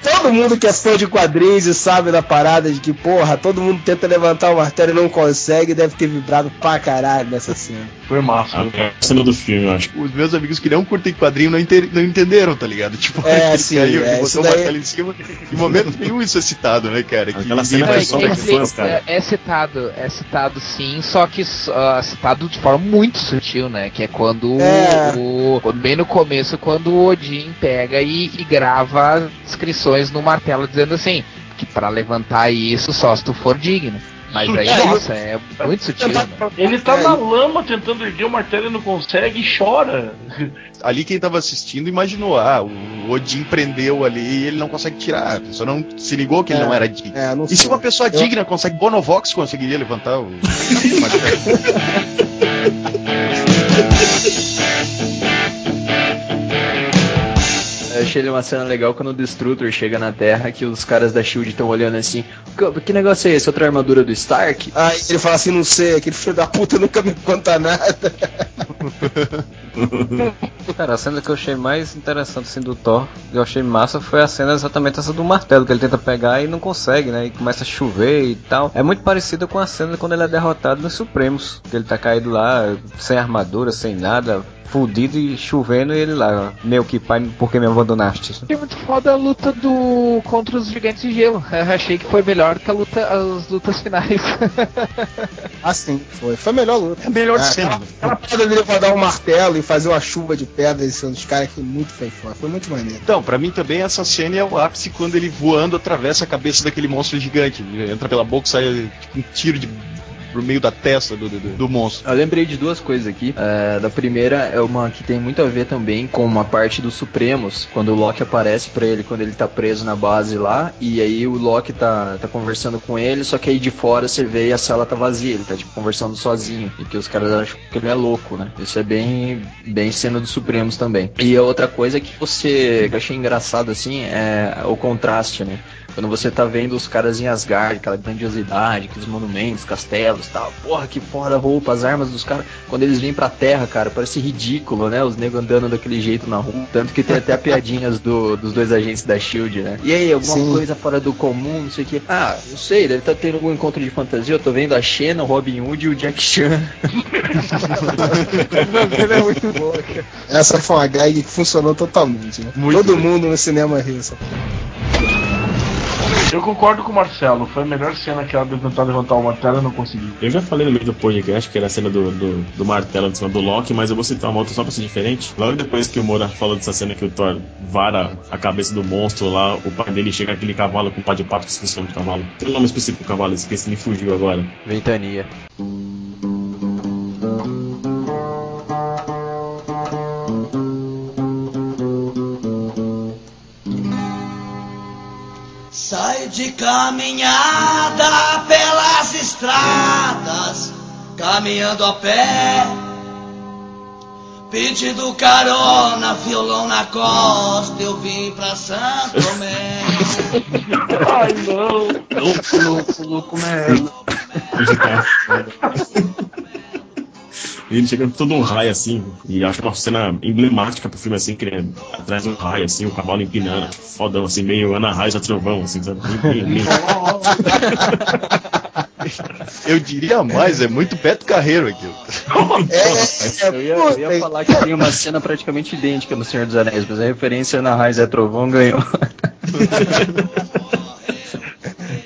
Todo mundo que é fã de quadrinhos e sabe da parada de que, porra, todo mundo tenta levantar o martelo e não consegue, deve ter vibrado pra caralho nessa cena. Foi massa. A melhor cena do filme, eu acho. Os meus amigos que não curtem quadrinho não, ente- não entenderam, tá ligado? Tipo, É, ele *laughs* sim, caiu, é, botou o daí- martelo em cima. Em momento nenhum isso é citado, né, cara? Que Aquela cena É, só é, fãs, cara. é, é citado, é citado sim, só que ah, citado de forma muito sutil, né? Que é quando É. o bem no começo quando o Odin pega e, e grava inscrições no martelo dizendo assim que pra levantar isso só se tu for digno. Mas aí, É, nossa, é muito sutil. Né? Ele tá É, na e- lama tentando erguer o martelo e não consegue e chora. *laughs* Ali quem tava assistindo imaginou, ah, o Odin prendeu ali e ele não consegue tirar. A pessoa não se ligou que ele É, não era digno. É, não E se uma pessoa Eu- digna consegue, Bonovox conseguiria levantar o *laughs* martelo? *laughs* achei ele uma cena legal quando o Destrutor chega na Terra, que os caras da SHIELD estão olhando assim, "Que- que negócio é esse? Outra armadura do Stark? Aí ele fala assim, não sei, aquele filho da puta nunca me conta nada. *laughs* Cara, a cena que eu achei mais interessante assim, do Thor, que eu achei massa, foi a cena exatamente essa do martelo, que ele tenta pegar e não consegue, né? E começa a chover e tal. É muito parecida com a cena quando ele é derrotado nos Supremos, que ele tá caído lá, sem armadura, sem nada, fudido e chovendo, e ele lá, meu que pai, por que me abandonaste? Achei muito foda a luta do contra os gigantes de gelo. *laughs* Eu achei que foi melhor que a luta, as lutas finais. Assim, foi. Foi a melhor luta. É a melhor Ah, cena. Aquela parada dele rodar um martelo e fazer uma chuva de pedras em cima dos caras que muito foi foda. Foi muito maneiro. Então, pra mim também essa cena é o ápice quando ele voando atravessa a cabeça daquele monstro gigante. Ele Entra pela boca e sai tipo, um tiro de pro meio da testa do, do, do monstro. Eu lembrei de duas coisas aqui. É, da primeira é uma que tem muito a ver também com uma parte dos Supremos, quando o Loki aparece pra ele quando ele tá preso na base lá, e aí o Loki tá, tá conversando com ele, só que aí de fora você vê e a sala tá vazia, ele tá tipo conversando sozinho, e que os caras acham que ele é louco, né? Isso é bem, bem cena dos Supremos também. E a outra coisa que você que eu achei engraçado assim é o contraste, né? Quando você tá vendo os caras em Asgard, aquela grandiosidade, aqueles monumentos, castelos e tal. Porra, que foda a roupa, as armas dos caras. Quando eles vêm pra terra, cara, parece ridículo, né? Os negros andando daquele jeito na rua. Tanto que tem até *laughs* piadinhas do- dos dois agentes da Shield, né? E aí, alguma Sim. coisa fora do comum, não sei o que. Ah, não sei, deve estar tendo algum encontro de fantasia. Eu tô vendo a Xena, o Robin Hood e o Jack Chan. é muito boa, cara. Essa foi uma gag que funcionou totalmente, né? Todo bem. mundo no cinema riu. essa Eu concordo com o Marcelo, foi a melhor cena que ela de tentar levantar o martelo e não conseguiu. Eu já falei no meio do podcast que era a cena do, do, do martelo em cima do Loki, mas eu vou citar uma outra só pra ser diferente. Logo depois que o Moura falou dessa cena que o Thor vara a cabeça do monstro lá, o pai dele chega aquele cavalo com pá de pato, que esqueci o nome do cavalo. Tem um nome específico do cavalo, esqueci, me fugiu agora. Ventania. Sai de caminhada pelas estradas, caminhando a pé, pedindo carona, violão na costa, eu vim pra Santo Tomé. Ai não! Louco, louco, louco, merda. *laughs* E ele chega todo um raio assim, e acho uma cena emblemática pro filme assim, que ele é atrás de um raio assim, o cavalo empinando, fodão assim, meio Ana Raiz a trovão, assim, sabe? Bem- bem- *laughs* Eu diria mais, é muito Beto Carreiro aquilo. É, Eu ia, eu ia falar que tem uma cena praticamente idêntica no Senhor dos Anéis, mas a referência na Raiz é Trovão ganhou. *laughs*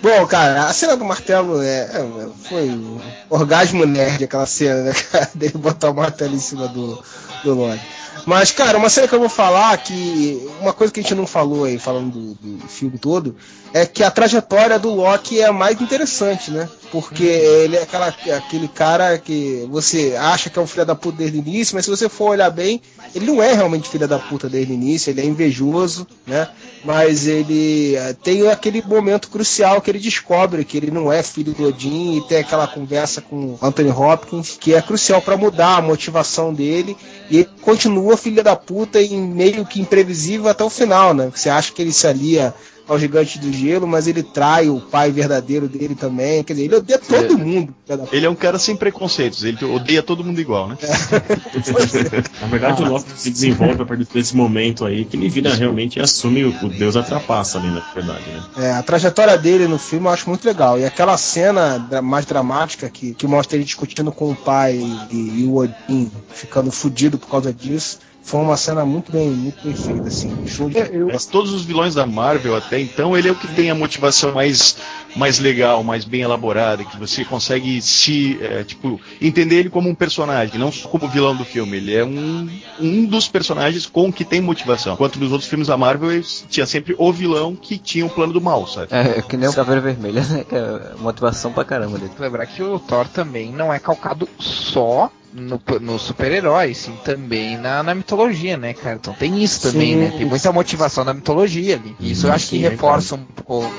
Bom, cara, a cena do martelo é, é- foi um orgasmo nerd, aquela cena, né, cara, *laughs* dele botar o martelo em cima do, do Loki. Mas, cara, uma cena que eu vou falar que. Uma coisa que a gente não falou aí, falando do, do filme todo, é que a trajetória do Loki é a mais interessante, né? Porque ele é aquela, aquele cara que você acha que é um filho da puta desde o início, mas se você for olhar bem, ele não é realmente filho da puta desde o início, ele é invejoso, né? Mas ele eh, tem aquele momento crucial que ele descobre que ele não é filho do Odin e tem aquela conversa com Anthony Hopkins que é crucial para mudar a motivação dele e ele continua filho da puta e meio que imprevisível até o final, né? Você acha que ele se alia ao gigante do gelo, mas ele trai o pai verdadeiro dele também. Quer dizer, ele odeia todo mundo. filha da puta. Ele é um cara sem preconceitos, ele odeia todo mundo igual, né? *laughs* Na verdade, o Loki se desenvolve a partir desse momento aí, que ele vira realmente e assume o, o Deus atrapassa ali, na verdade, né? É, a trajetória dele no filme eu acho muito legal. E aquela cena mais dramática que, que mostra ele discutindo com o pai e, e o Odin ficando fudido por causa disso, foi uma cena muito bem, muito bem feita, assim. Show de Mas todos os vilões da Marvel até então, ele é o que tem a motivação mais, mais legal, mais bem elaborada, que você consegue se, é, tipo, entender ele como um personagem, não só como vilão do filme. Ele é um, um dos personagens com que tem motivação. Enquanto nos outros filmes da Marvel, tinha sempre o vilão que tinha o plano do mal, sabe? É, que nem o Caveira Vermelha, né? Que é motivação pra caramba dele. Lembrar que o Thor também não é calcado só no, no super-herói, sim, também na, na mitologia, né, cara? Então tem isso também, Sim. né? Tem muita motivação na mitologia ali. Isso eu acho que é reforça um pouco.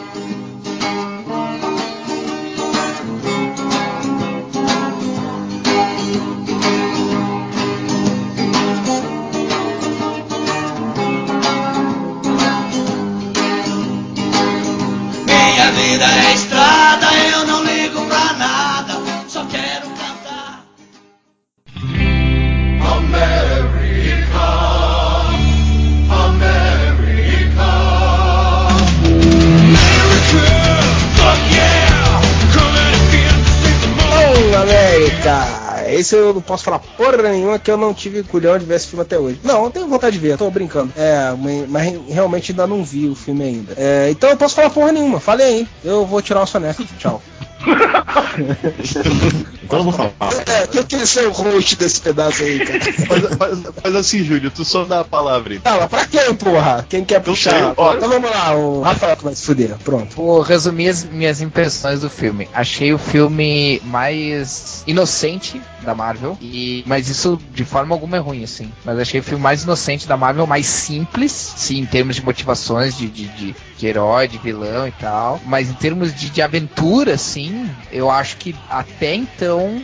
Esse eu não posso falar porra nenhuma que eu não tive culhão de ver esse filme até hoje. Não, eu tenho vontade de ver, tô brincando. É, mas- realmente ainda não vi o filme ainda. É, então eu posso falar porra nenhuma, falei aí. Eu vou tirar o soneca. Tchau. *laughs* *laughs* Então eu vou falar. É, eu queria ser o host desse pedaço aí, cara. Faz, faz- faz assim, Júlio, tu só dá a palavra aí. Fala, pra quem, porra? Quem quer puxar? sei, Ó, então vamos lá, o Rafael que vai se fuder. Pronto. Vou resumir as minhas impressões do filme. Achei o filme mais inocente da Marvel, e mas isso de forma alguma é ruim, assim. Mas achei o filme mais inocente da Marvel, mais simples, sim, em termos de motivações de, de, de, de herói, de vilão e tal. Mas em termos de, de aventura, sim, eu acho que até então,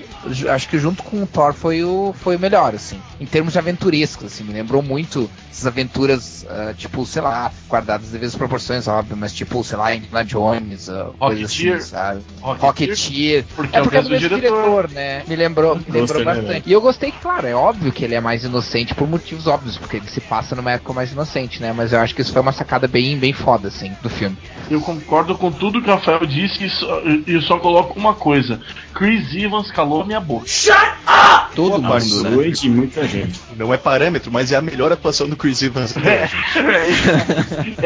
acho que junto com o Thor foi o, foi o melhor, assim. Em termos de aventurescos, assim, me lembrou muito essas aventuras, ah, tipo, sei lá, guardadas devidas proporções, óbvio, mas tipo, sei lá, Indiana Jones, ah, coisa assim, Rocketeer. sabe? Rocketeer. Rocketeer. Porque é é o porque é do mesmo diretor. diretor, né? Me lembrou, me lembrou Gostei, né, bastante. velho? E eu gostei que, claro, é óbvio que ele é mais inocente por motivos óbvios, porque ele se passa numa época mais inocente, né? Mas eu acho que isso foi uma sacada bem, bem foda, assim, do filme. Eu concordo com tudo que o Rafael disse e só, e só coloco uma coisa. Chris Evans calou minha boca. Todo A mundo, né? noite e muita gente. Não é parâmetro, mas é a melhor atuação do Chris Evans. É,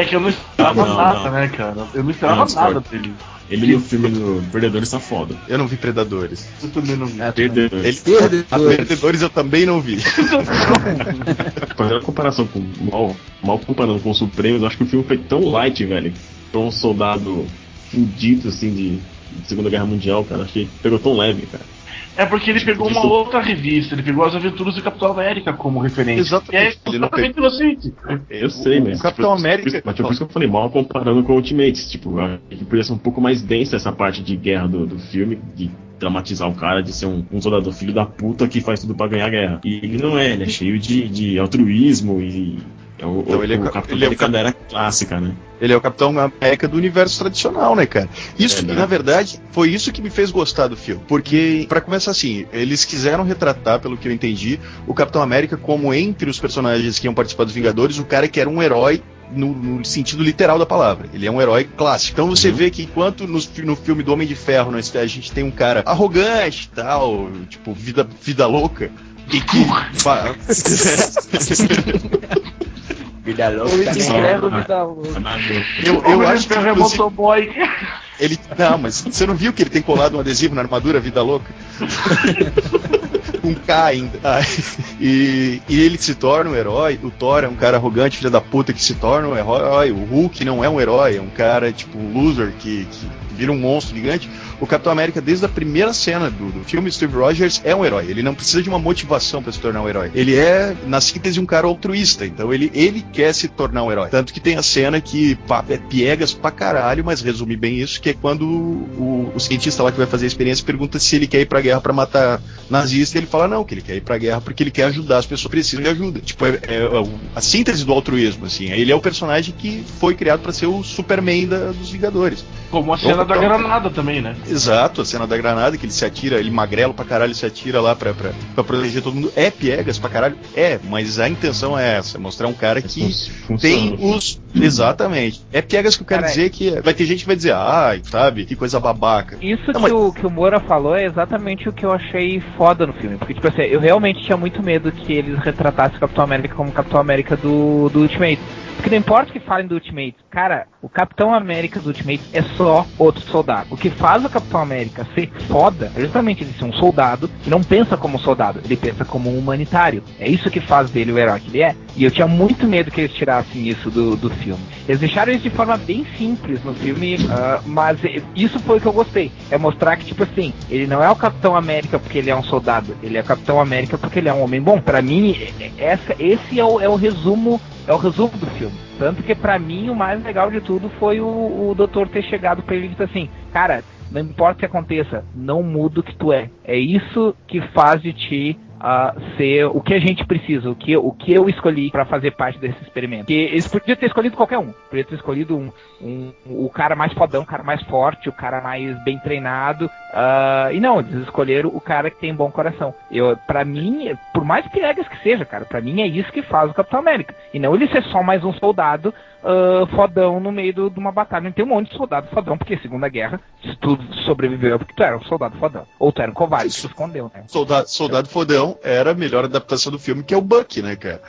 é que eu não esperava Não, nada, não. né, cara? Eu não esperava Não, nada dele. Ele no filme do Perdedores tá foda. Eu não vi Predadores. Eu também não vi. É, Perdedores. Ele, Perdedores. a eu também não vi. *laughs* Fazendo a comparação com. Mal, mal comparando com os Supremos, eu acho que o filme foi tão light, velho. Pra um soldado fudido, assim, de, de Segunda Guerra Mundial, cara. Achei que pegou tão leve, cara. É porque ele pegou uma outra revista, ele pegou as aventuras do Capitão América como referência. Exatamente, E é inocente. Eu sei, mas. O Capitão tipo, América- Mas tipo, por isso que eu falei mal comparando com Ultimates. Tipo, eu que podia ser um pouco mais densa essa parte de guerra do, do filme, de dramatizar o cara, de ser um, um soldado filho da puta que faz tudo pra ganhar a guerra. E ele não é, ele é cheio de, de altruísmo e. É o, Então, o, ele é o ca- Capitão ele é o cap- era clássica, né? Ele é o Capitão América do universo tradicional, né, cara? Isso, É, né? na verdade, foi isso que me fez gostar do filme. Porque, pra começar assim, eles quiseram retratar, pelo que eu entendi, o Capitão América como entre os personagens que iam participar dos Vingadores, o cara que era um herói no, no sentido literal da palavra. Ele é um herói clássico. Então você vê que enquanto no, no filme do Homem de Ferro nós- a gente tem um cara arrogante e tal, tipo, vida, vida louca. E que. *laughs* *laughs* Vida louca, né? descreve o Ah, vida louca. Nada. eu, eu acho que. é inclusive, motoboy. *laughs* Ele, não, mas você não viu que ele tem colado um adesivo na armadura Vida Louca? *laughs* com K ainda. E, e, ele se torna um herói. O Thor é um cara arrogante, filho da puta, que se torna um herói. O Hulk não é um herói, é um cara, tipo, um loser que, que vira um monstro gigante. O Capitão América, desde a primeira cena do, do filme, Steve Rogers é um herói. Ele não precisa de uma motivação para se tornar um herói. Ele é, na síntese, um cara altruísta. Então ele, ele quer se tornar um herói. Tanto que tem a cena que pá, é piegas pra caralho, mas resume bem isso, que é quando o, o, cientista lá que vai fazer a experiência pergunta se ele quer ir pra guerra para matar nazistas. E ele fala não, que ele quer ir pra guerra porque ele quer ajudar as pessoas que precisam de ajuda. Tipo, é, é, é a síntese do altruísmo, assim. Ele é o personagem que foi criado para ser o Superman da, dos Vingadores. Como a cena da granada também, né? Exato, a cena da granada, que ele se atira, ele magrelo pra caralho, se atira lá pra, pra, pra proteger todo mundo. É piegas pra caralho? É, mas a intenção é essa, é mostrar um cara que Funciona. tem os. Exatamente. É piegas que eu quero dizer que vai ter gente que vai dizer, sabe, que coisa babaca. Isso Não, que, mas... o, que o Moura falou é exatamente o que eu achei foda no filme. Porque, tipo assim, eu realmente tinha muito medo que eles retratassem o Capitão América como Capitão América do, do Ultimate. Porque não importa o que falem do Ultimate, cara, o Capitão América do Ultimate é só outro soldado. O que faz o Capitão América ser foda é justamente ele ser um soldado que não pensa como soldado, ele pensa como um humanitário. É isso que faz dele o herói que ele é. E eu tinha muito medo que eles tirassem isso do, do filme. Eles deixaram isso de forma bem simples no filme, uh, mas isso foi o que eu gostei. É mostrar que, tipo assim, ele não é o Capitão América porque ele é um soldado, ele é o Capitão América porque ele é um homem bom. Para mim, essa, esse é o, é o resumo é o resumo do filme. Tanto que para mim o mais legal de tudo foi o, o doutor ter chegado para ele e dito assim, cara, não importa o que aconteça, não muda o que tu é. É isso que faz de ti a ser o que a gente precisa, o que, o que eu escolhi para fazer parte desse experimento. Que eles podiam ter escolhido qualquer um. Podiam ter escolhido um, um, o cara mais fodão, o cara mais forte, o cara mais bem treinado. Uh, e não, eles escolheram o cara que tem bom coração. Eu, para mim, por mais piegas que seja, cara, para mim é isso que faz o Capitão América. E não ele ser só mais um soldado uh, fodão no meio do, de uma batalha. Tem um monte de soldado fodão, porque Segunda Guerra, se tu sobreviveu é porque tu era um soldado fodão. Ou tu era um covarde, tu escondeu, né? Soldado, soldado fodão era a melhor adaptação do filme, que é o Buck, né, cara?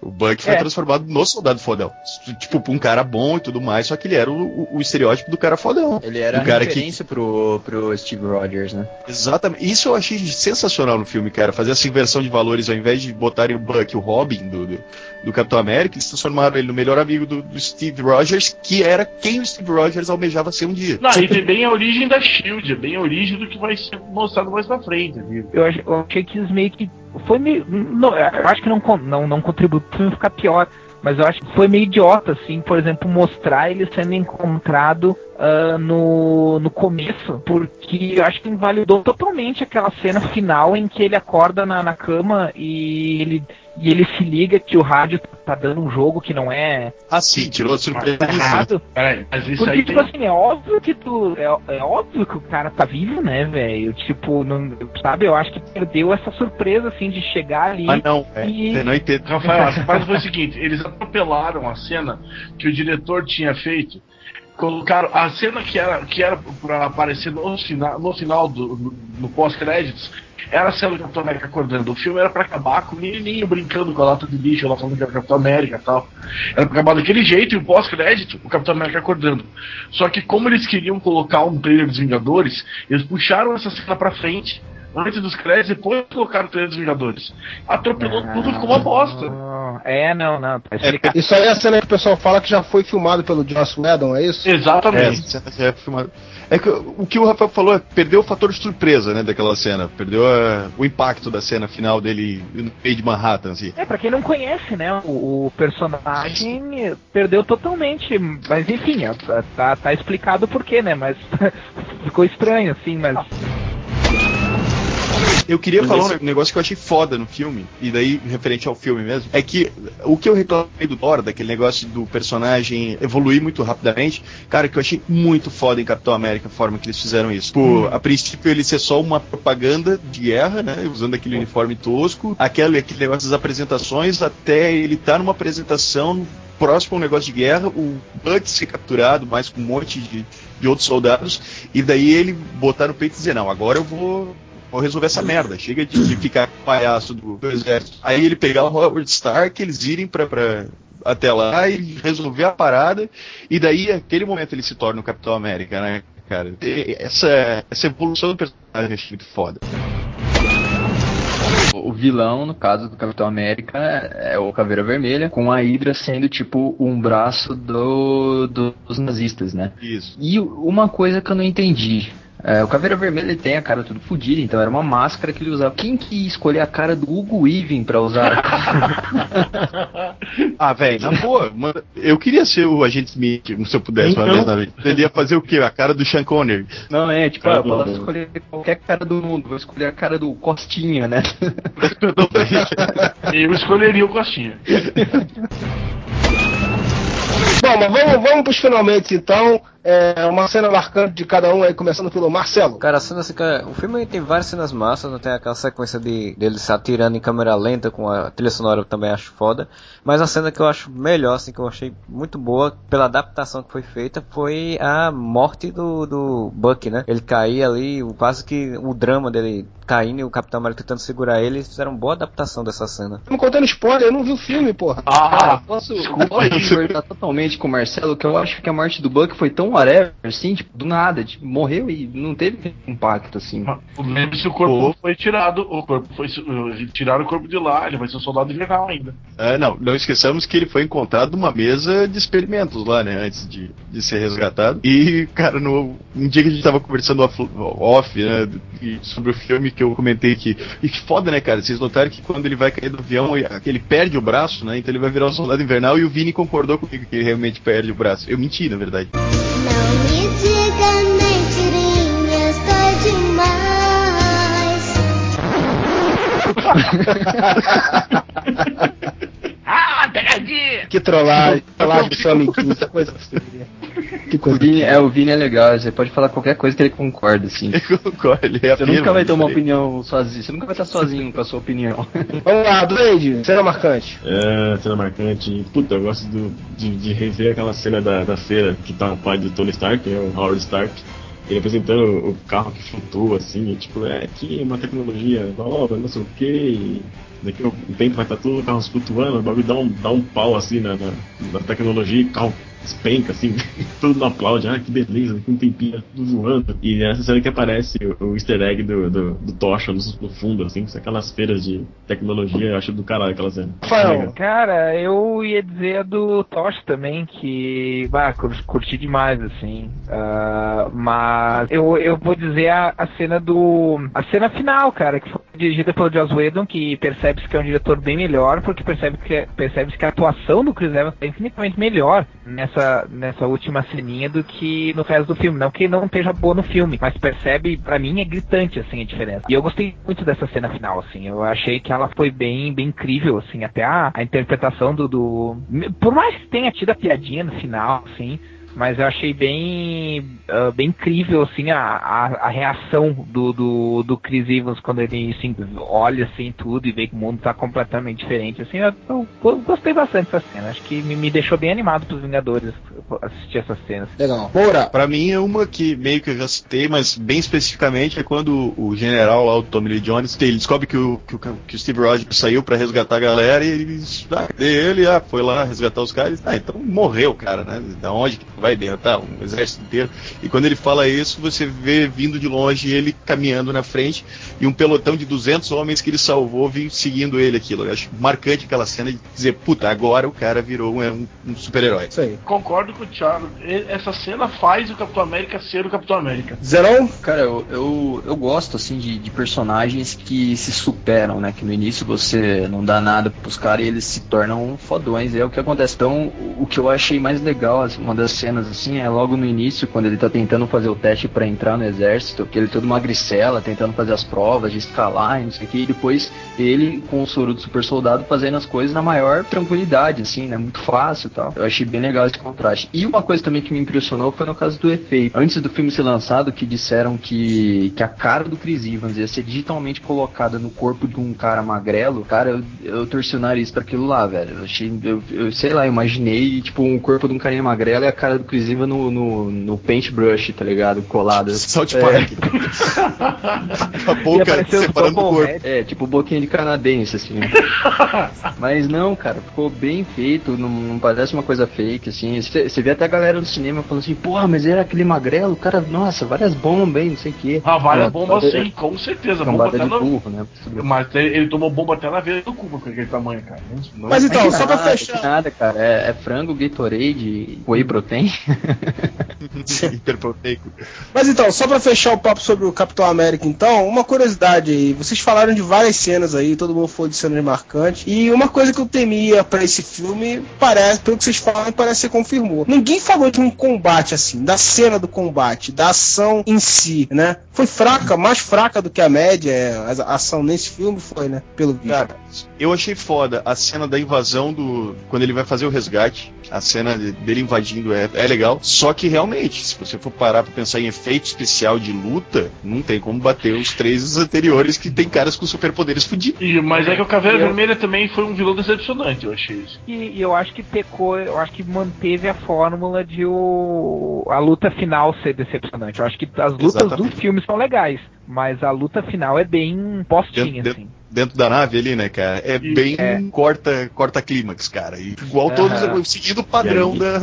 O Buck foi é. transformado no soldado fodão. Tipo, um cara bom e tudo mais, só que ele era o, o, o estereótipo do cara fodão. Ele era a cara referência que... pro, pro Steve Rogers, né? Exatamente. Isso eu achei sensacional no filme, cara. Fazer essa inversão de valores, ao invés de botarem o Buck, o Robin do, do, do Capitão América, eles transformaram ele no melhor amigo do, do, Steve Rogers, que era quem o Steve Rogers almejava ser um dia. Não, e tem bem a origem da SHIELD, bem a origem do que vai ser mostrado mais pra frente. Eu, eu achei que eles meio que foi meio. Não, eu acho que não, não, não contribuiu para ficar pior. Mas eu acho que foi meio idiota, assim, por exemplo, mostrar ele sendo encontrado uh, no, no começo, porque eu acho que invalidou totalmente aquela cena final em que ele acorda na, na cama e ele e ele se liga que o rádio tá dando um jogo que não é. Ah, sim, tirou a surpresa. Errado. Peraí, mas isso Porque, aí tipo tem... assim, é óbvio que tu. É, é óbvio que o cara tá vivo, né, velho? Tipo, não, sabe, eu acho que perdeu essa surpresa, assim, de chegar ali. Ah, não, é. E... Você não entende. Rafael, mas foi o seguinte: eles atropelaram a cena que o diretor tinha feito colocaram a cena que era que era para aparecer no final no final do no, no pós-créditos era a cena do Capitão América acordando. O filme era para acabar com o menininho brincando com a lata de lixo, ela falando que era o Capitão América e tal. Era pra acabar daquele jeito e o pós-crédito, o Capitão América acordando. Só que como eles queriam colocar um trailer dos Vingadores, eles puxaram essa cena pra frente antes dos créditos, depois colocaram o trailer dos Vingadores. Atropelou ah, tudo, ficou uma bosta. É, não, não. Tá é, isso aí é a cena que o pessoal fala que já foi filmado pelo Joss Whedon, é isso? Exatamente. É, já é filmado. É que o que o Rafael falou é perdeu o fator de surpresa, né, daquela cena. Perdeu a, o impacto da cena final dele no meio de Manhattan, assim. É, pra quem não conhece, né, o, o personagem perdeu totalmente. Mas enfim, é, tá, tá explicado por quê, né, mas *laughs* ficou estranho, assim, mas... Eu queria falar um negócio que eu achei foda no filme, e daí referente ao filme mesmo, é que o que eu reclamei do Thor, daquele negócio do personagem evoluir muito rapidamente, cara, que eu achei muito foda em Capitão América a forma que eles fizeram isso. Pô, hum. a princípio ele ser só uma propaganda de guerra, né, usando aquele uniforme tosco, aquele, aquele negócio das apresentações, até ele estar tá numa apresentação próximo a um negócio de guerra, o Buck ser capturado, mais com um monte de, de outros soldados, e daí ele botar no peito e dizer, não, agora eu vou vou resolver essa merda. Chega de, de ficar palhaço do, do, exército. Aí ele pegar o Howard Stark, eles irem pra, pra, até lá e resolver a parada. E daí, aquele momento, ele se torna o Capitão América, né? cara. E Essa, essa evolução do personagem achei muito foda. O vilão, no caso do Capitão América, é o Caveira Vermelha, com a Hydra sendo tipo um braço do, do- dos nazistas, né? Isso. E uma coisa que eu não entendi. É, o Caveira Vermelha ele tem a cara tudo fodida, então era uma máscara que ele usava. Quem que ia escolher a cara do Hugo Weaving pra usar? *laughs* Ah, velho, na boa, mano, eu queria ser o agente Smith, se eu pudesse uma Então- vez na vida. Ele ia fazer o quê? A cara do Sean Connery. Não, é, tipo, Cara ah, eu do- posso escolher qualquer cara do mundo, vou escolher a cara do Costinha, né? *laughs* Eu escolheria o Costinha. *laughs* Bom, mas vamos, vamos pros finalmente então. É, uma cena marcante de cada um aí, começando pelo Marcelo. Cara, a cena assim, cara, o filme tem várias cenas massas, não tem aquela sequência de dele se atirando em câmera lenta com a trilha sonora eu também acho foda. Mas a cena que eu acho melhor, assim, que eu achei muito boa pela adaptação que foi feita, foi a morte do, do Buck, né? Ele cair ali, o- quase que o drama dele caindo e o Capitão América tentando segurar ele, eles fizeram boa adaptação dessa cena. Tô me contando spoiler, eu não vi o filme, porra. Cara, posso, posso discordar totalmente com o Marcelo que eu acho que a morte do Buck foi tão whatever, assim, tipo, do nada, tipo, morreu e não teve impacto, assim. Lembre-se, o corpo foi tirado, o corpo foi tiraram o corpo de lá, ele vai ser um soldado invernal ainda. É, não, não esqueçamos que ele foi encontrado numa mesa de experimentos lá, né, antes de, de ser resgatado. E, cara, no, um dia que a gente tava conversando off, off, né, e sobre o filme que eu comentei que. E que foda, né, cara? Vocês notaram que quando ele vai cair do avião, ele perde o braço, né? Então ele vai virar um soldado invernal e o Vini concordou comigo que ele realmente perde o braço. Eu menti, na verdade. Me diga mentirinhas, tô demais. *laughs* Pegadinha! Que trollagem, *laughs* trollagem do seu amiguinho, essa coisa. Que O Vini, é, o Vini é legal, você pode falar qualquer coisa que ele concorda, assim. *laughs* Ele concorda, ele é Você nunca vai ter uma opinião sozinho, você nunca vai estar sozinho com a sua opinião. *laughs* Vamos lá, Duende, cena marcante. É, cena marcante. Puta, eu gosto do- de, de rever aquela cena da, da feira que tá o pai do Tony Stark, né, o Howard Stark. Ele apresentando o carro que flutua, assim, e, tipo, é aqui uma tecnologia nova, não sei o que, daqui a um tempo vai estar tudo carros flutuando, o bagulho dá um, dá um pau assim na, na, na tecnologia, e carro despenca, assim, *laughs* todo mundo aplaude, ah, que beleza, a um tempinho tudo voando. E nessa cena que aparece o, o easter egg do, do, do Tocha no, no fundo, assim, são aquelas feiras de tecnologia, eu acho do caralho aquela cena. Legal. Cara, eu ia dizer a do Tosh também, que, bah, cur- curti demais, assim. Ah, mas eu, eu vou dizer a, a cena do. A cena final, cara, que foi dirigida pelo Joss Whedon, que percebe-se que é um diretor bem melhor, porque percebe que, percebe que a atuação do Chris Evans é infinitamente melhor nessa, nessa última ceninha do que no resto do filme. Não que não esteja boa no filme, mas percebe, pra mim, é gritante, assim, a diferença. E eu gostei muito dessa cena final, assim. Eu achei que ela foi bem, bem incrível, assim, até a, a interpretação do, do. Por mais que tenha tido a piadinha no final, assim. Mas eu achei bem, ah, bem incrível assim a, a, a reação do, do, do Chris Evans quando ele assim, olha assim tudo e vê que o mundo tá completamente diferente. Assim, eu, eu- eu gostei bastante dessa cena. Acho que me, me deixou bem animado pros Vingadores assistir essas cenas. Legal. Moura. Pra mim é uma que meio que eu já citei, mas bem especificamente é quando o general lá, o Tommy Lee Jones, ele descobre que o, que o, que o Steve Rogers saiu pra resgatar a galera e ele ah, ele? Ah, foi lá resgatar os caras. Ah, então morreu, cara, né? Da onde que vai derrotar? Um exército inteiro. E quando ele fala isso, você vê vindo de longe ele caminhando na frente e um pelotão de 200 homens que ele salvou vindo seguindo ele aquilo. Eu acho marcante aquela cena de dizer, puta, agora o cara virou um, um super-herói. Isso aí. Concordo com o Thiago. Essa cena faz o Capitão América ser o Capitão América. Zerão? Cara, eu, eu, eu gosto assim de, de personagens que se superam, né? Que no início você não dá nada pros caras e eles se tornam fodões. É o que acontece. Então, o que eu achei mais legal, assim, uma das cenas assim, é logo no início, quando ele tá tentando fazer o teste pra entrar no exército, que ele todo magricela, tentando fazer as provas de escalar e não sei o que, e depois ele com o soro do super soldado fazendo as coisas na maior tranquilidade, assim, né? Muito fácil e tal. Eu achei bem legal esse contraste. E uma coisa também que me impressionou foi no caso do efeito. Antes do filme ser lançado, que disseram que, que a cara do Chris Evans ia ser digitalmente colocada no corpo de um cara magrelo, cara, eu, eu torci o nariz pra aquilo lá, velho. Eu achei, eu, eu sei lá, imaginei, tipo, um corpo de um carinha magrelo e a cara do no, no, no paintbrush, tá ligado? Colado. South É. Park. *laughs* A boca separando o corpo. É, tipo boquinha de canadense, assim. *laughs* Mas não, cara, ficou bem feito, não, não parece uma coisa fake, assim. Você vê até a galera do cinema falando assim, porra, mas era aquele magrelo, cara, nossa, várias bombas, hein, não sei o quê. Ah, várias Ah, bombas sim, com certeza. Bomba até de na... burro, né? Mas ele, tomou bomba até na veia do cu com aquele tamanho, cara. Não- Mas então, é só pra nada, fechar. Nada, cara. É, é frango, Gatorade, whey protein. *laughs* Hiperproteico. Mas então, só pra fechar o papo sobre o Capitão América, então, uma curiosidade aí. Vocês falaram de várias cenas aí, todo mundo falou de cenas marcantes. E uma coisa que eu temia pra esse filme, parece, pelo que vocês falam, parece que confirmou. Ninguém falou de um combate assim, da cena do combate, da ação em si, né? Foi fraca, mais fraca do que a média. é, A ação nesse filme foi, né? Pelo visto. Cara, eu achei foda a cena da invasão do. Quando ele vai fazer o resgate. A cena de- dele invadindo é, é legal. Só que realmente, se você for parar pra pensar em efeito especial de luta, não tem como bater os três anteriores que tem caras com superpoderes fudidos. E, mas é que o Caveira Eu- Vermelha também foi um vilão decepcionante, eu achei isso. E, e eu acho que pecou, eu acho que manteve a fórmula de o, a luta final ser decepcionante. Eu acho que as lutas Exatamente. do filme são legais, mas a luta final é bem postinha, Dentro- assim. Dentro da nave ali, né, cara? É bem É. corta, corta clímax, cara. E igual todos, Aham. seguindo o padrão E da,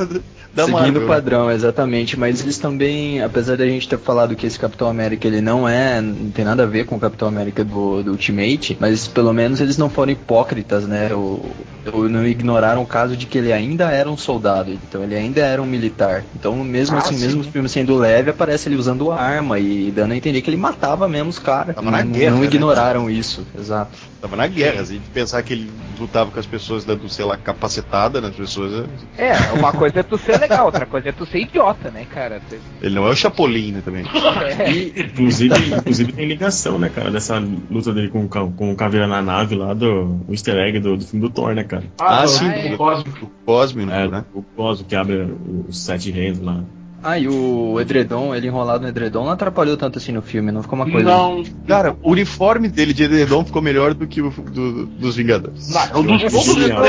da Seguindo Marvel. o padrão, exatamente. Mas eles também, apesar da gente ter falado que esse Capitão América ele não é, não tem nada a ver com o Capitão América do, do Ultimate, mas pelo menos eles não foram hipócritas, né? Ou, ou não ignoraram o caso de que ele ainda era um soldado, então ele ainda era um militar. Então, mesmo Ah, assim, sim. mesmo o filme sendo leve, aparece ele usando arma e dando a entender que ele matava mesmo os caras. Tava na Não, guerra, não né? ignoraram isso, exato. Tava na guerra, assim, de pensar que ele lutava com as pessoas dando, sei lá, capacetada nas pessoas. É, uma coisa é tu ser *laughs* legal, outra coisa é tu ser idiota, né, cara? Ele não é o Chapolin, né, também. É. *laughs* Inclusive, inclusive tem ligação, né, cara, dessa luta dele com, o com o Caveira na nave lá do o easter egg do, do filme do Thor, né, cara? Ah, do- sim, do do- Cósmico. Cósmico, É, né? o Cosmo que abre os sete reinos lá. Ah, e o edredom, ele enrolado no edredom, não atrapalhou tanto assim no filme, não ficou uma coisa. Não, Cara, o uniforme dele de edredom ficou melhor do que o do- dos Vingadores. não, o dos Eu todos achei os genial,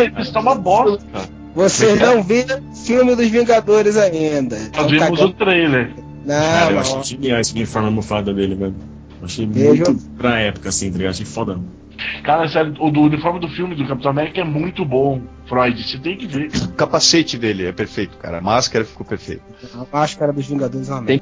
tá bosta. Vocês não viram o filme dos Vingadores ainda. Nós Tão vimos cagando. o trailer. Não, Cara, eu achei genial esse uniforme almofada dele, velho. Achei Beijo. muito pra época, assim, tá ligado? Achei foda. Cara, sério, o do uniforme do filme do Capitão América é muito bom, Freud. Você tem que ver. O capacete dele é perfeito, cara. A máscara ficou perfeita. A máscara dos Vingadores é uma Tem-.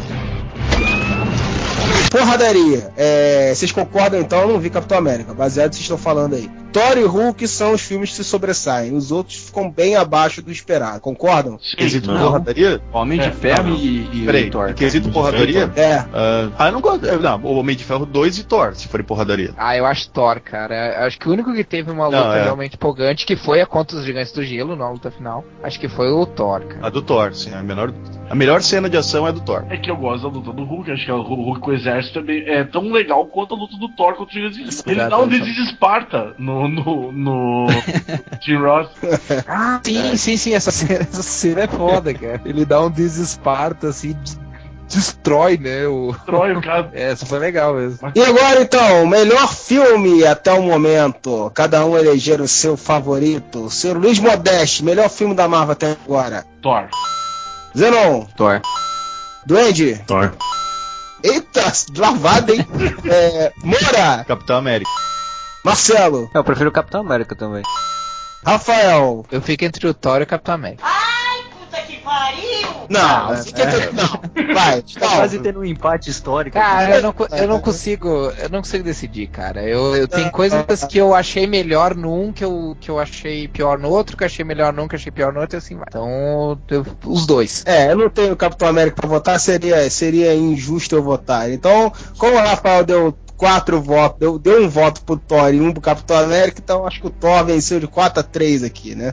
Porradaria. É, vocês concordam então? Eu não vi Capitão América, baseado no que vocês estão falando aí. Thor e Hulk são os filmes que se sobressaem. Os outros ficam bem abaixo do esperado. Concordam? Quesito Não. porradaria? Homem de É, Ferro não. e, e Peraí, Thor. quesito porradaria? É. Ah, ah, eu não gosto. Não, o Homem de Ferro 2 e Thor, se for em porradaria. Ah, eu acho Thor, cara. Acho que o único que teve uma luta Não, é. realmente empolgante, que foi a contra os Gigantes do Gelo, na luta final, acho que foi o Thor, cara. A do Thor, sim. A, menor, a melhor cena de ação é a do Thor. É que eu gosto da luta do Hulk, acho que o Hulk com o exército também é tão legal quanto a luta do Thor contra o Gigantes. Ele dá um Disease Esparta no, no, no Jim Ross. Ah, sim, sim, sim, essa cena, essa cena é foda, cara. Ele dá um desesparta, assim, de- destrói, né, o... Destrói o cara. É, essa foi legal mesmo. E agora então, melhor filme até o momento. Cada um eleger o seu favorito. Senhor Luiz Modeste, melhor filme da Marvel até agora. Thor. Zenon, Thor. Duende. Thor. Eita, lavada, hein? *laughs* É, Moura, Capitão América. Marcelo, Eu prefiro o Capitão América também. Rafael. Eu fico entre o Thor e o Capitão América. Não, Não, fica é. não. Vai, *laughs* Tá quase tendo um empate histórico. Cara, eu não, eu não consigo, eu não consigo decidir, cara. Eu, eu tenho coisas que eu achei melhor num, que eu, que eu achei pior no outro, que eu achei melhor num, que eu achei pior no outro, e assim vai. Então, eu- os dois. É, eu não tenho Capitão América pra votar, seria, seria injusto eu votar. Então, como o Rafael deu quatro votos, deu, deu um voto pro Thor e um pro Capitão América, então acho que o Thor venceu de 4 a 3 aqui, né?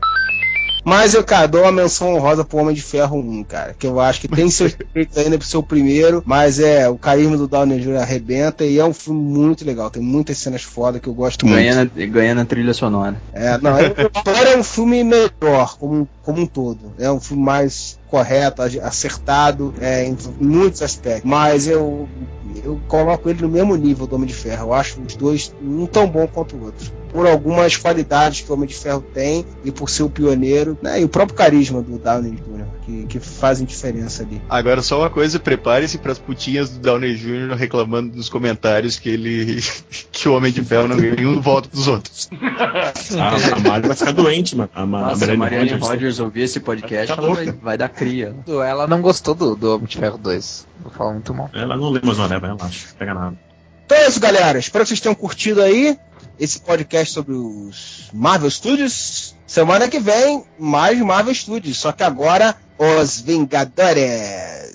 Mas eu, cara, dou uma menção honrosa pro Homem de Ferro 1, cara. Que eu acho que tem seus *laughs* defeitos ainda pro seu primeiro, mas é, o carisma do Downey Jr. arrebenta e é um filme muito legal. Tem muitas cenas foda que eu gosto muito. Ganha na, ganha na trilha sonora. É, não, é, *laughs* Thor é um filme melhor, como, como um todo. É um filme mais correto, acertado, é, em muitos aspectos. Mas eu, eu coloco ele no mesmo nível do Homem de Ferro. Eu acho os dois um tão bom quanto o outro. Por algumas qualidades que o Homem de Ferro tem e por ser o pioneiro, né, e o próprio carisma do Downey Jr. que, que fazem diferença ali. Agora só uma coisa, prepare-se para as putinhas do Downey Jr. reclamando nos comentários que ele *laughs* que o Homem de Ferro não ganhou nenhum voto dos outros. A, a Mari vai ficar doente, mano. A, Ma- Nossa, se a Marianne Rodgers. Rodgers ouvir esse podcast, ela vai, vai dar cria. Ela não gostou do, do Homem de Ferro 2. Vou falar muito mal. Ela não lê mais uma leva, relaxa. Pega nada. Então é isso, galera. Espero que vocês tenham curtido aí esse podcast sobre os Marvel Studios. Semana que vem, mais Marvel Studios. Só que agora, os Vingadores.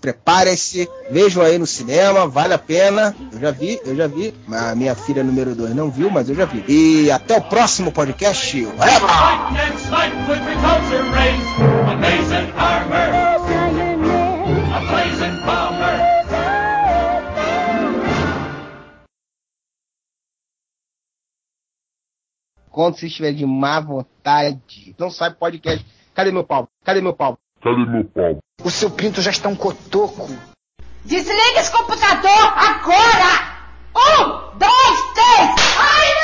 Preparem-se, vejam aí no cinema, vale a pena. Eu já vi, eu já vi. A minha filha número 2 não viu, mas eu já vi. E até o próximo podcast. Whatever! Quando você estiver de má vontade, não sai podcast. Cadê meu pau? Cadê meu pau? Cadê meu pau? O seu pinto já está um cotoco. Desliga esse computador agora! Um, dois, três! Ai,